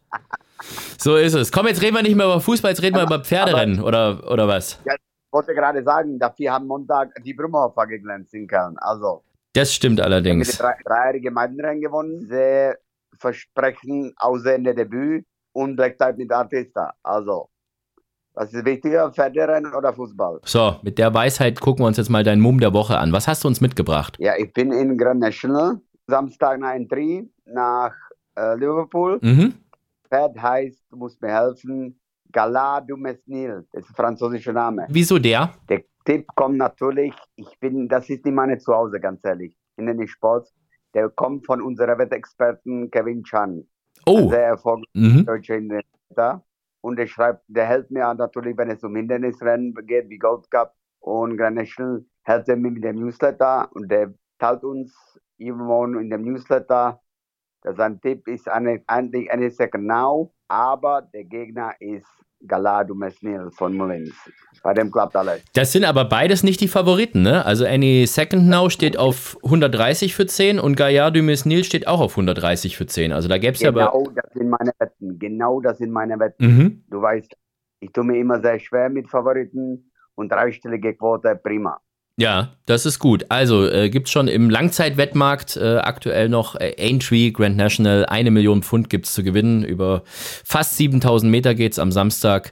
C: So ist es. Komm, jetzt reden wir nicht mehr über Fußball, jetzt reden wir über Pferderennen oder, oder was?
D: Ja, ich wollte gerade sagen, dafür haben Montag die Brummerhofer geglänzt in Köln. Also.
C: Das stimmt allerdings.
D: Die drei, drei Gemeinderennen gewonnen, sehr versprechend aussehende Debüt und Black Type mit Artista. Also, was ist wichtiger, Pferderennen oder Fußball?
C: So, mit der Weisheit gucken wir uns jetzt mal deinen Mumm der Woche an. Was hast du uns mitgebracht?
D: Ja, ich bin in Grand National, Samstag nach Entry, nach äh, Liverpool.
C: Mhm.
D: Pferd heißt, du musst mir helfen, Gala du Mesnil. Das ist ein französischer Name.
C: Wieso der?
D: Der Tipp kommt natürlich, ich bin, das ist nicht meine Zuhause, ganz ehrlich. Ich bin nicht Sport. Der kommt von unserem Wettexperten Kevin Chan.
C: Oh.
D: Sehr erfolgreicher mhm. deutscher Investor und er schreibt, der hält mir natürlich, wenn es um Hindernisrennen geht, wie Gold Cup und Grand National, hält er mir mit dem Newsletter und der teilt uns irgendwann in dem Newsletter, sein Tipp ist eigentlich eine Second Now, aber der Gegner ist Galado Mesnil von Mullins. Bei dem klappt alles.
C: Das sind aber beides nicht die Favoriten, ne? Also Any Second Now steht auf 130 für 10 und Gallardo Mesnil steht auch auf 130 für 10. Also da gäbe es
D: genau
C: ja aber.
D: Genau das sind meine Wetten. Genau das sind meine Wetten.
C: Mhm.
D: Du weißt, ich tue mir immer sehr schwer mit Favoriten und dreistellige Quote prima.
C: Ja, das ist gut. Also äh, gibt es schon im Langzeitwettmarkt äh, aktuell noch äh, Aintree Grand National. Eine Million Pfund gibt es zu gewinnen. Über fast 7000 Meter geht es am Samstag.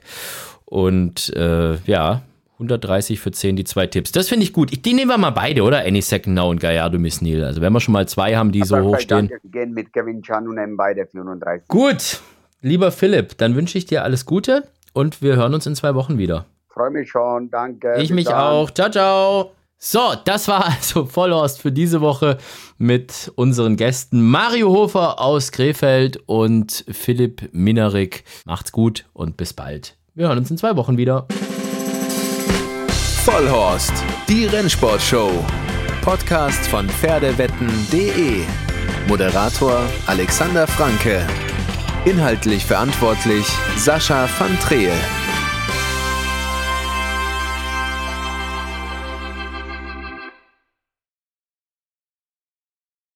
C: Und äh, ja, 130 für 10 die zwei Tipps. Das finde ich gut. Die nehmen wir mal beide, oder? Any Second Now und Gallardo Miss Neil. Also wenn wir schon mal zwei haben, die Aber so hoch stehen.
D: Gehen mit Kevin Chan und nehmen beide 34.
C: Gut, lieber Philipp, dann wünsche ich dir alles Gute und wir hören uns in zwei Wochen wieder.
D: Freue mich schon. Danke.
C: Ich mich dann. auch. Ciao, ciao. So, das war also Vollhorst für diese Woche mit unseren Gästen Mario Hofer aus Krefeld und Philipp Minarik. Macht's gut und bis bald. Wir hören uns in zwei Wochen wieder.
B: Vollhorst, die Rennsportshow. Podcast von Pferdewetten.de. Moderator Alexander Franke. Inhaltlich verantwortlich Sascha van Treel.